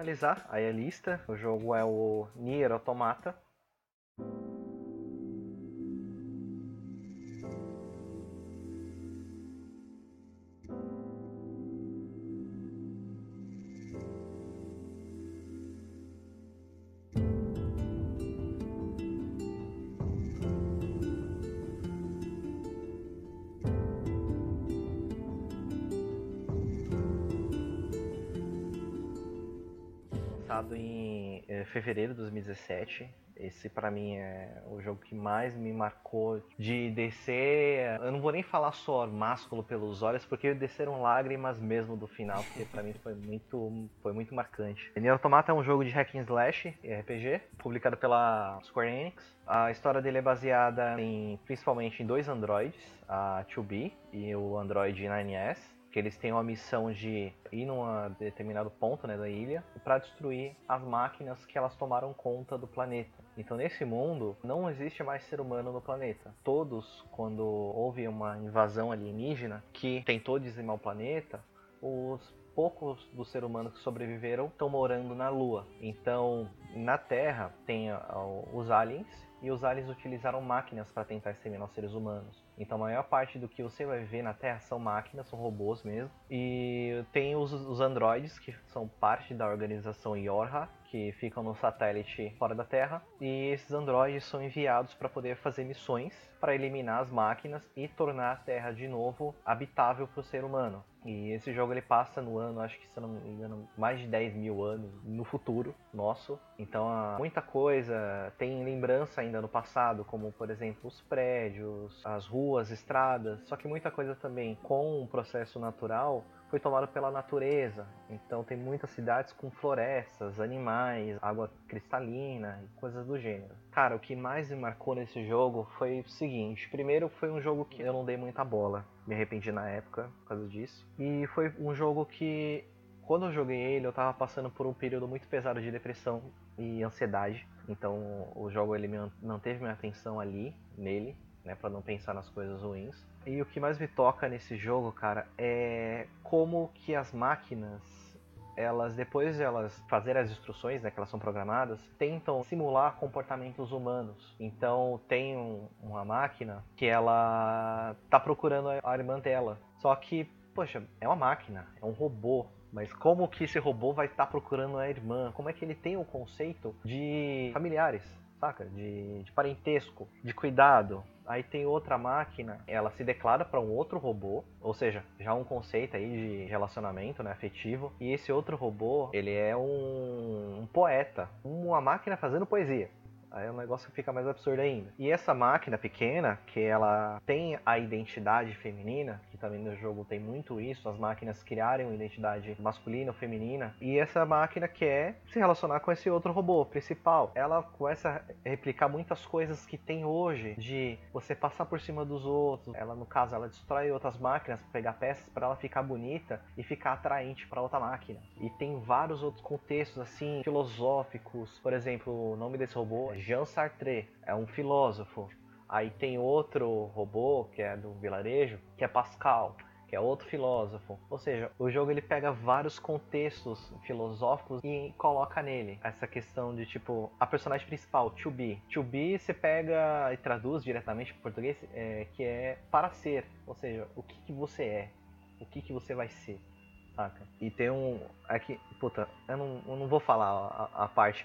Speaker 4: Finalizar aí a lista, o jogo é o Nier Automata. Fevereiro de 2017. Esse pra mim é o jogo que mais me marcou de descer. Eu não vou nem falar só másculo pelos olhos, porque desceram lágrimas mesmo do final, porque pra mim foi muito, foi muito marcante. Nier Automata é um jogo de hack and slash RPG, publicado pela Square Enix. A história dele é baseada em principalmente em dois androids, a 2B e o Android 9S que eles têm uma missão de ir num determinado ponto né, da ilha para destruir as máquinas que elas tomaram conta do planeta. Então nesse mundo não existe mais ser humano no planeta. Todos, quando houve uma invasão alienígena que tentou dizimar o planeta, os poucos dos seres humanos que sobreviveram estão morando na Lua. Então na Terra tem ó, os aliens e os aliens utilizaram máquinas para tentar exterminar os seres humanos. Então a maior parte do que você vai ver na Terra são máquinas, são robôs mesmo. E tem os, os androides, que são parte da organização Yorha, que ficam no satélite fora da Terra. E esses androides são enviados para poder fazer missões para eliminar as máquinas e tornar a Terra de novo habitável para o ser humano. E esse jogo ele passa no ano, acho que se eu não me engano, mais de 10 mil anos no futuro nosso. Então há muita coisa, tem lembrança ainda no passado, como por exemplo os prédios, as ruas, estradas. Só que muita coisa também com um processo natural foi tomado pela natureza. Então tem muitas cidades com florestas, animais, água cristalina e coisas do gênero. Cara, o que mais me marcou nesse jogo foi o seguinte: primeiro foi um jogo que eu não dei muita bola, me arrependi na época por causa disso. E foi um jogo que quando eu joguei ele, eu tava passando por um período muito pesado de depressão e ansiedade. Então o jogo ele manteve minha atenção ali nele, né, para não pensar nas coisas ruins. E o que mais me toca nesse jogo, cara, é como que as máquinas, elas depois de elas fazerem as instruções, né, que elas são programadas, tentam simular comportamentos humanos. Então tem um, uma máquina que ela tá procurando a irmã dela. Só que, poxa, é uma máquina, é um robô. Mas como que esse robô vai estar procurando a irmã? Como é que ele tem o conceito de familiares? saca? De, de, parentesco, de cuidado. Aí tem outra máquina, ela se declara para um outro robô, ou seja, já um conceito aí de relacionamento, né, afetivo. E esse outro robô, ele é um, um poeta, uma máquina fazendo poesia. Aí o negócio fica mais absurdo ainda. E essa máquina pequena, que ela tem a identidade feminina, que também no jogo tem muito isso, as máquinas criarem uma identidade masculina ou feminina, e essa máquina quer se relacionar com esse outro robô principal. Ela começa a replicar muitas coisas que tem hoje, de você passar por cima dos outros. Ela, no caso, ela destrói outras máquinas pegar peças para ela ficar bonita e ficar atraente para outra máquina. E tem vários outros contextos assim filosóficos. Por exemplo, o nome desse robô é Jean Sartre, é um filósofo. Aí tem outro robô, que é do vilarejo, que é Pascal, que é outro filósofo. Ou seja, o jogo ele pega vários contextos filosóficos e coloca nele essa questão de tipo a personagem principal, to be. To be você pega e traduz diretamente para português, é, que é para ser. Ou seja, o que, que você é, o que, que você vai ser. Saca? E tem um. Aqui, puta, eu não, eu não vou falar a, a parte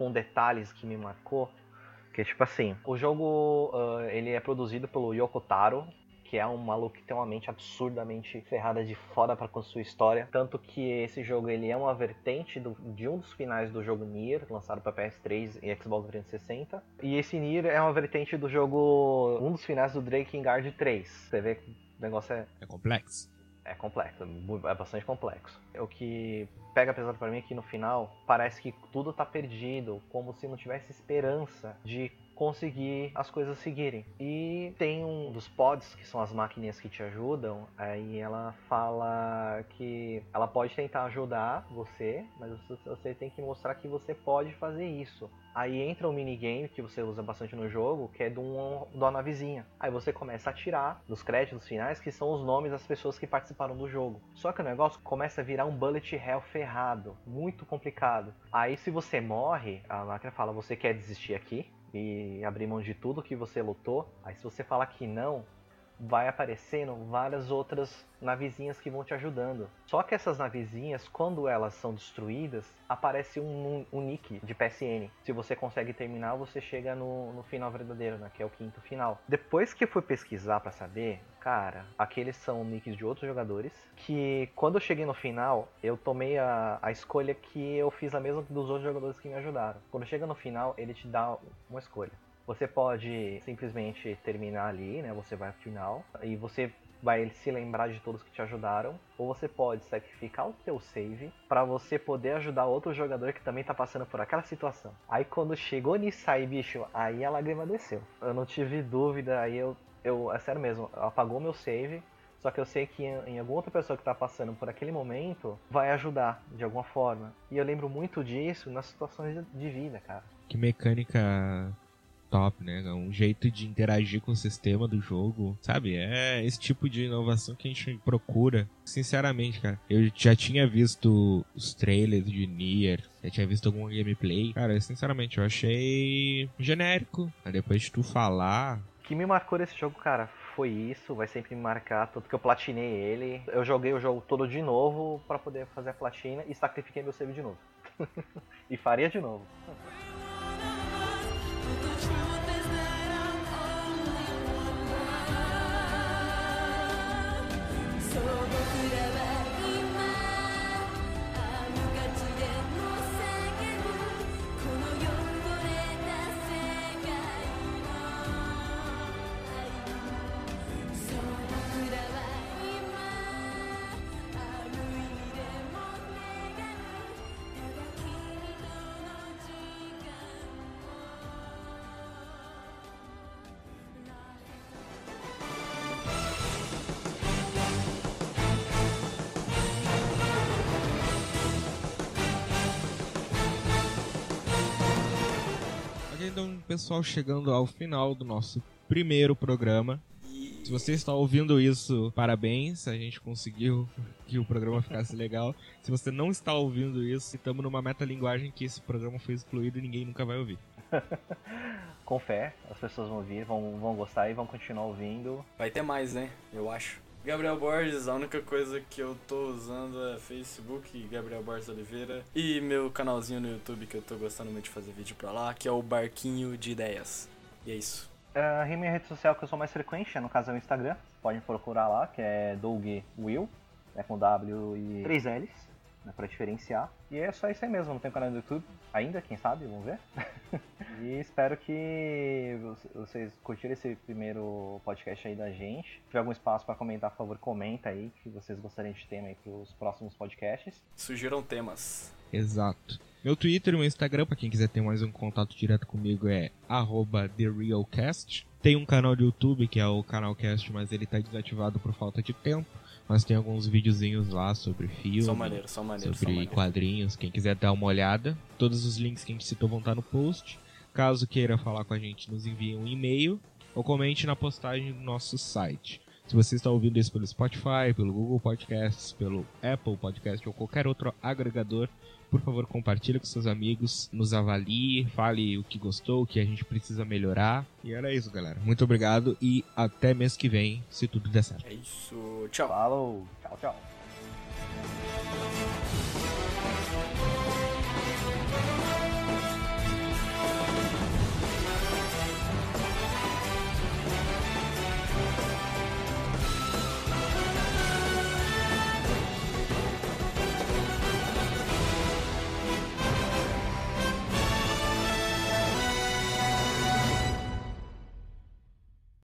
Speaker 4: com detalhes que me marcou. Que é tipo assim, o jogo uh, ele é produzido pelo Yoko Taro, que é um maluco que tem uma mente absurdamente ferrada de foda para construir história. Tanto que esse jogo ele é uma vertente do, de um dos finais do jogo Nier, lançado para PS3 e Xbox 360. E esse Nier é uma vertente do jogo, um dos finais do Drakengard 3. Você vê que o negócio é
Speaker 1: É complexo.
Speaker 4: É complexo, é bastante complexo. O que pega pesado pra mim é que no final parece que tudo tá perdido, como se não tivesse esperança de conseguir as coisas seguirem. E tem um dos pods, que são as máquinas que te ajudam, aí ela fala que ela pode tentar ajudar você, mas você tem que mostrar que você pode fazer isso. Aí entra um minigame que você usa bastante no jogo, que é de, um, de uma navezinha. Aí você começa a tirar dos créditos finais, que são os nomes das pessoas que participaram do jogo. Só que o negócio começa a virar um bullet hell ferrado, muito complicado. Aí se você morre, a máquina fala, você quer desistir aqui? E abrir mão de tudo que você lutou? Aí se você falar que não, vai aparecendo várias outras navezinhas que vão te ajudando. Só que essas navezinhas, quando elas são destruídas, aparece um, um nick de PSN. Se você consegue terminar, você chega no, no final verdadeiro, né? Que é o quinto final. Depois que eu fui pesquisar pra saber, cara, aqueles são nicks de outros jogadores. Que quando eu cheguei no final, eu tomei a, a escolha que eu fiz a mesma dos outros jogadores que me ajudaram. Quando chega no final, ele te dá uma escolha. Você pode simplesmente terminar ali, né? Você vai ao final e você vai se lembrar de todos que te ajudaram, ou você pode sacrificar o teu save para você poder ajudar outro jogador que também tá passando por aquela situação. Aí quando chegou nisso aí, bicho, aí a lágrima desceu. Eu não tive dúvida, aí eu, eu é sério mesmo, apagou meu save, só que eu sei que em, alguma outra pessoa que tá passando por aquele momento vai ajudar de alguma forma. E eu lembro muito disso nas situações de vida, cara.
Speaker 1: Que mecânica top, né? É Um jeito de interagir com o sistema do jogo, sabe? É esse tipo de inovação que a gente procura. Sinceramente, cara, eu já tinha visto os trailers de Nier, já tinha visto algum gameplay. Cara, sinceramente, eu achei genérico. Mas depois de tu falar,
Speaker 4: O que me marcou desse jogo, cara, foi isso, vai sempre me marcar, tanto que eu platinei ele. Eu joguei o jogo todo de novo pra poder fazer a platina e sacrifiquei meu save de novo. e faria de novo.
Speaker 1: Pessoal, chegando ao final do nosso primeiro programa. Se você está ouvindo isso, parabéns, a gente conseguiu que o programa ficasse legal. Se você não está ouvindo isso, estamos numa metalinguagem que esse programa foi excluído e ninguém nunca vai ouvir.
Speaker 4: Com fé, as pessoas vão ouvir, vão, vão gostar e vão continuar ouvindo.
Speaker 3: Vai ter mais, né? Eu acho. Gabriel Borges, a única coisa que eu tô usando é Facebook, Gabriel Borges Oliveira, e meu canalzinho no YouTube que eu tô gostando muito de fazer vídeo pra lá, que é o Barquinho de Ideias. E é isso.
Speaker 4: A minha rede social que eu sou mais frequente, no caso é o Instagram. Podem procurar lá, que é Doug Will, é com W e 3 L's, né, pra diferenciar. E é só isso aí mesmo, não tem canal no YouTube ainda, quem sabe, vamos ver. e espero que vo- vocês curtiram esse primeiro podcast aí da gente. Se tiver algum espaço pra comentar, por favor, comenta aí que vocês gostariam de tema aí pros próximos podcasts.
Speaker 3: Sugiram temas.
Speaker 1: Exato. Meu Twitter e meu Instagram, pra quem quiser ter mais um contato direto comigo, é arroba TheRealCast. Tem um canal do YouTube que é o Canalcast, mas ele tá desativado por falta de tempo. Mas tem alguns videozinhos lá sobre filme,
Speaker 3: São maneiros, são maneiros, são
Speaker 1: sobre
Speaker 3: maneiros.
Speaker 1: quadrinhos. Quem quiser dar uma olhada, todos os links que a gente citou vão estar no post. Caso queira falar com a gente, nos envie um e-mail ou comente na postagem do nosso site. Se você está ouvindo isso pelo Spotify, pelo Google Podcasts, pelo Apple Podcast ou qualquer outro agregador, por favor, compartilhe com seus amigos, nos avalie, fale o que gostou, o que a gente precisa melhorar. E era isso, galera. Muito obrigado e até mês que vem, se tudo der certo.
Speaker 3: É isso. Tchau.
Speaker 4: Falou. Tchau, tchau.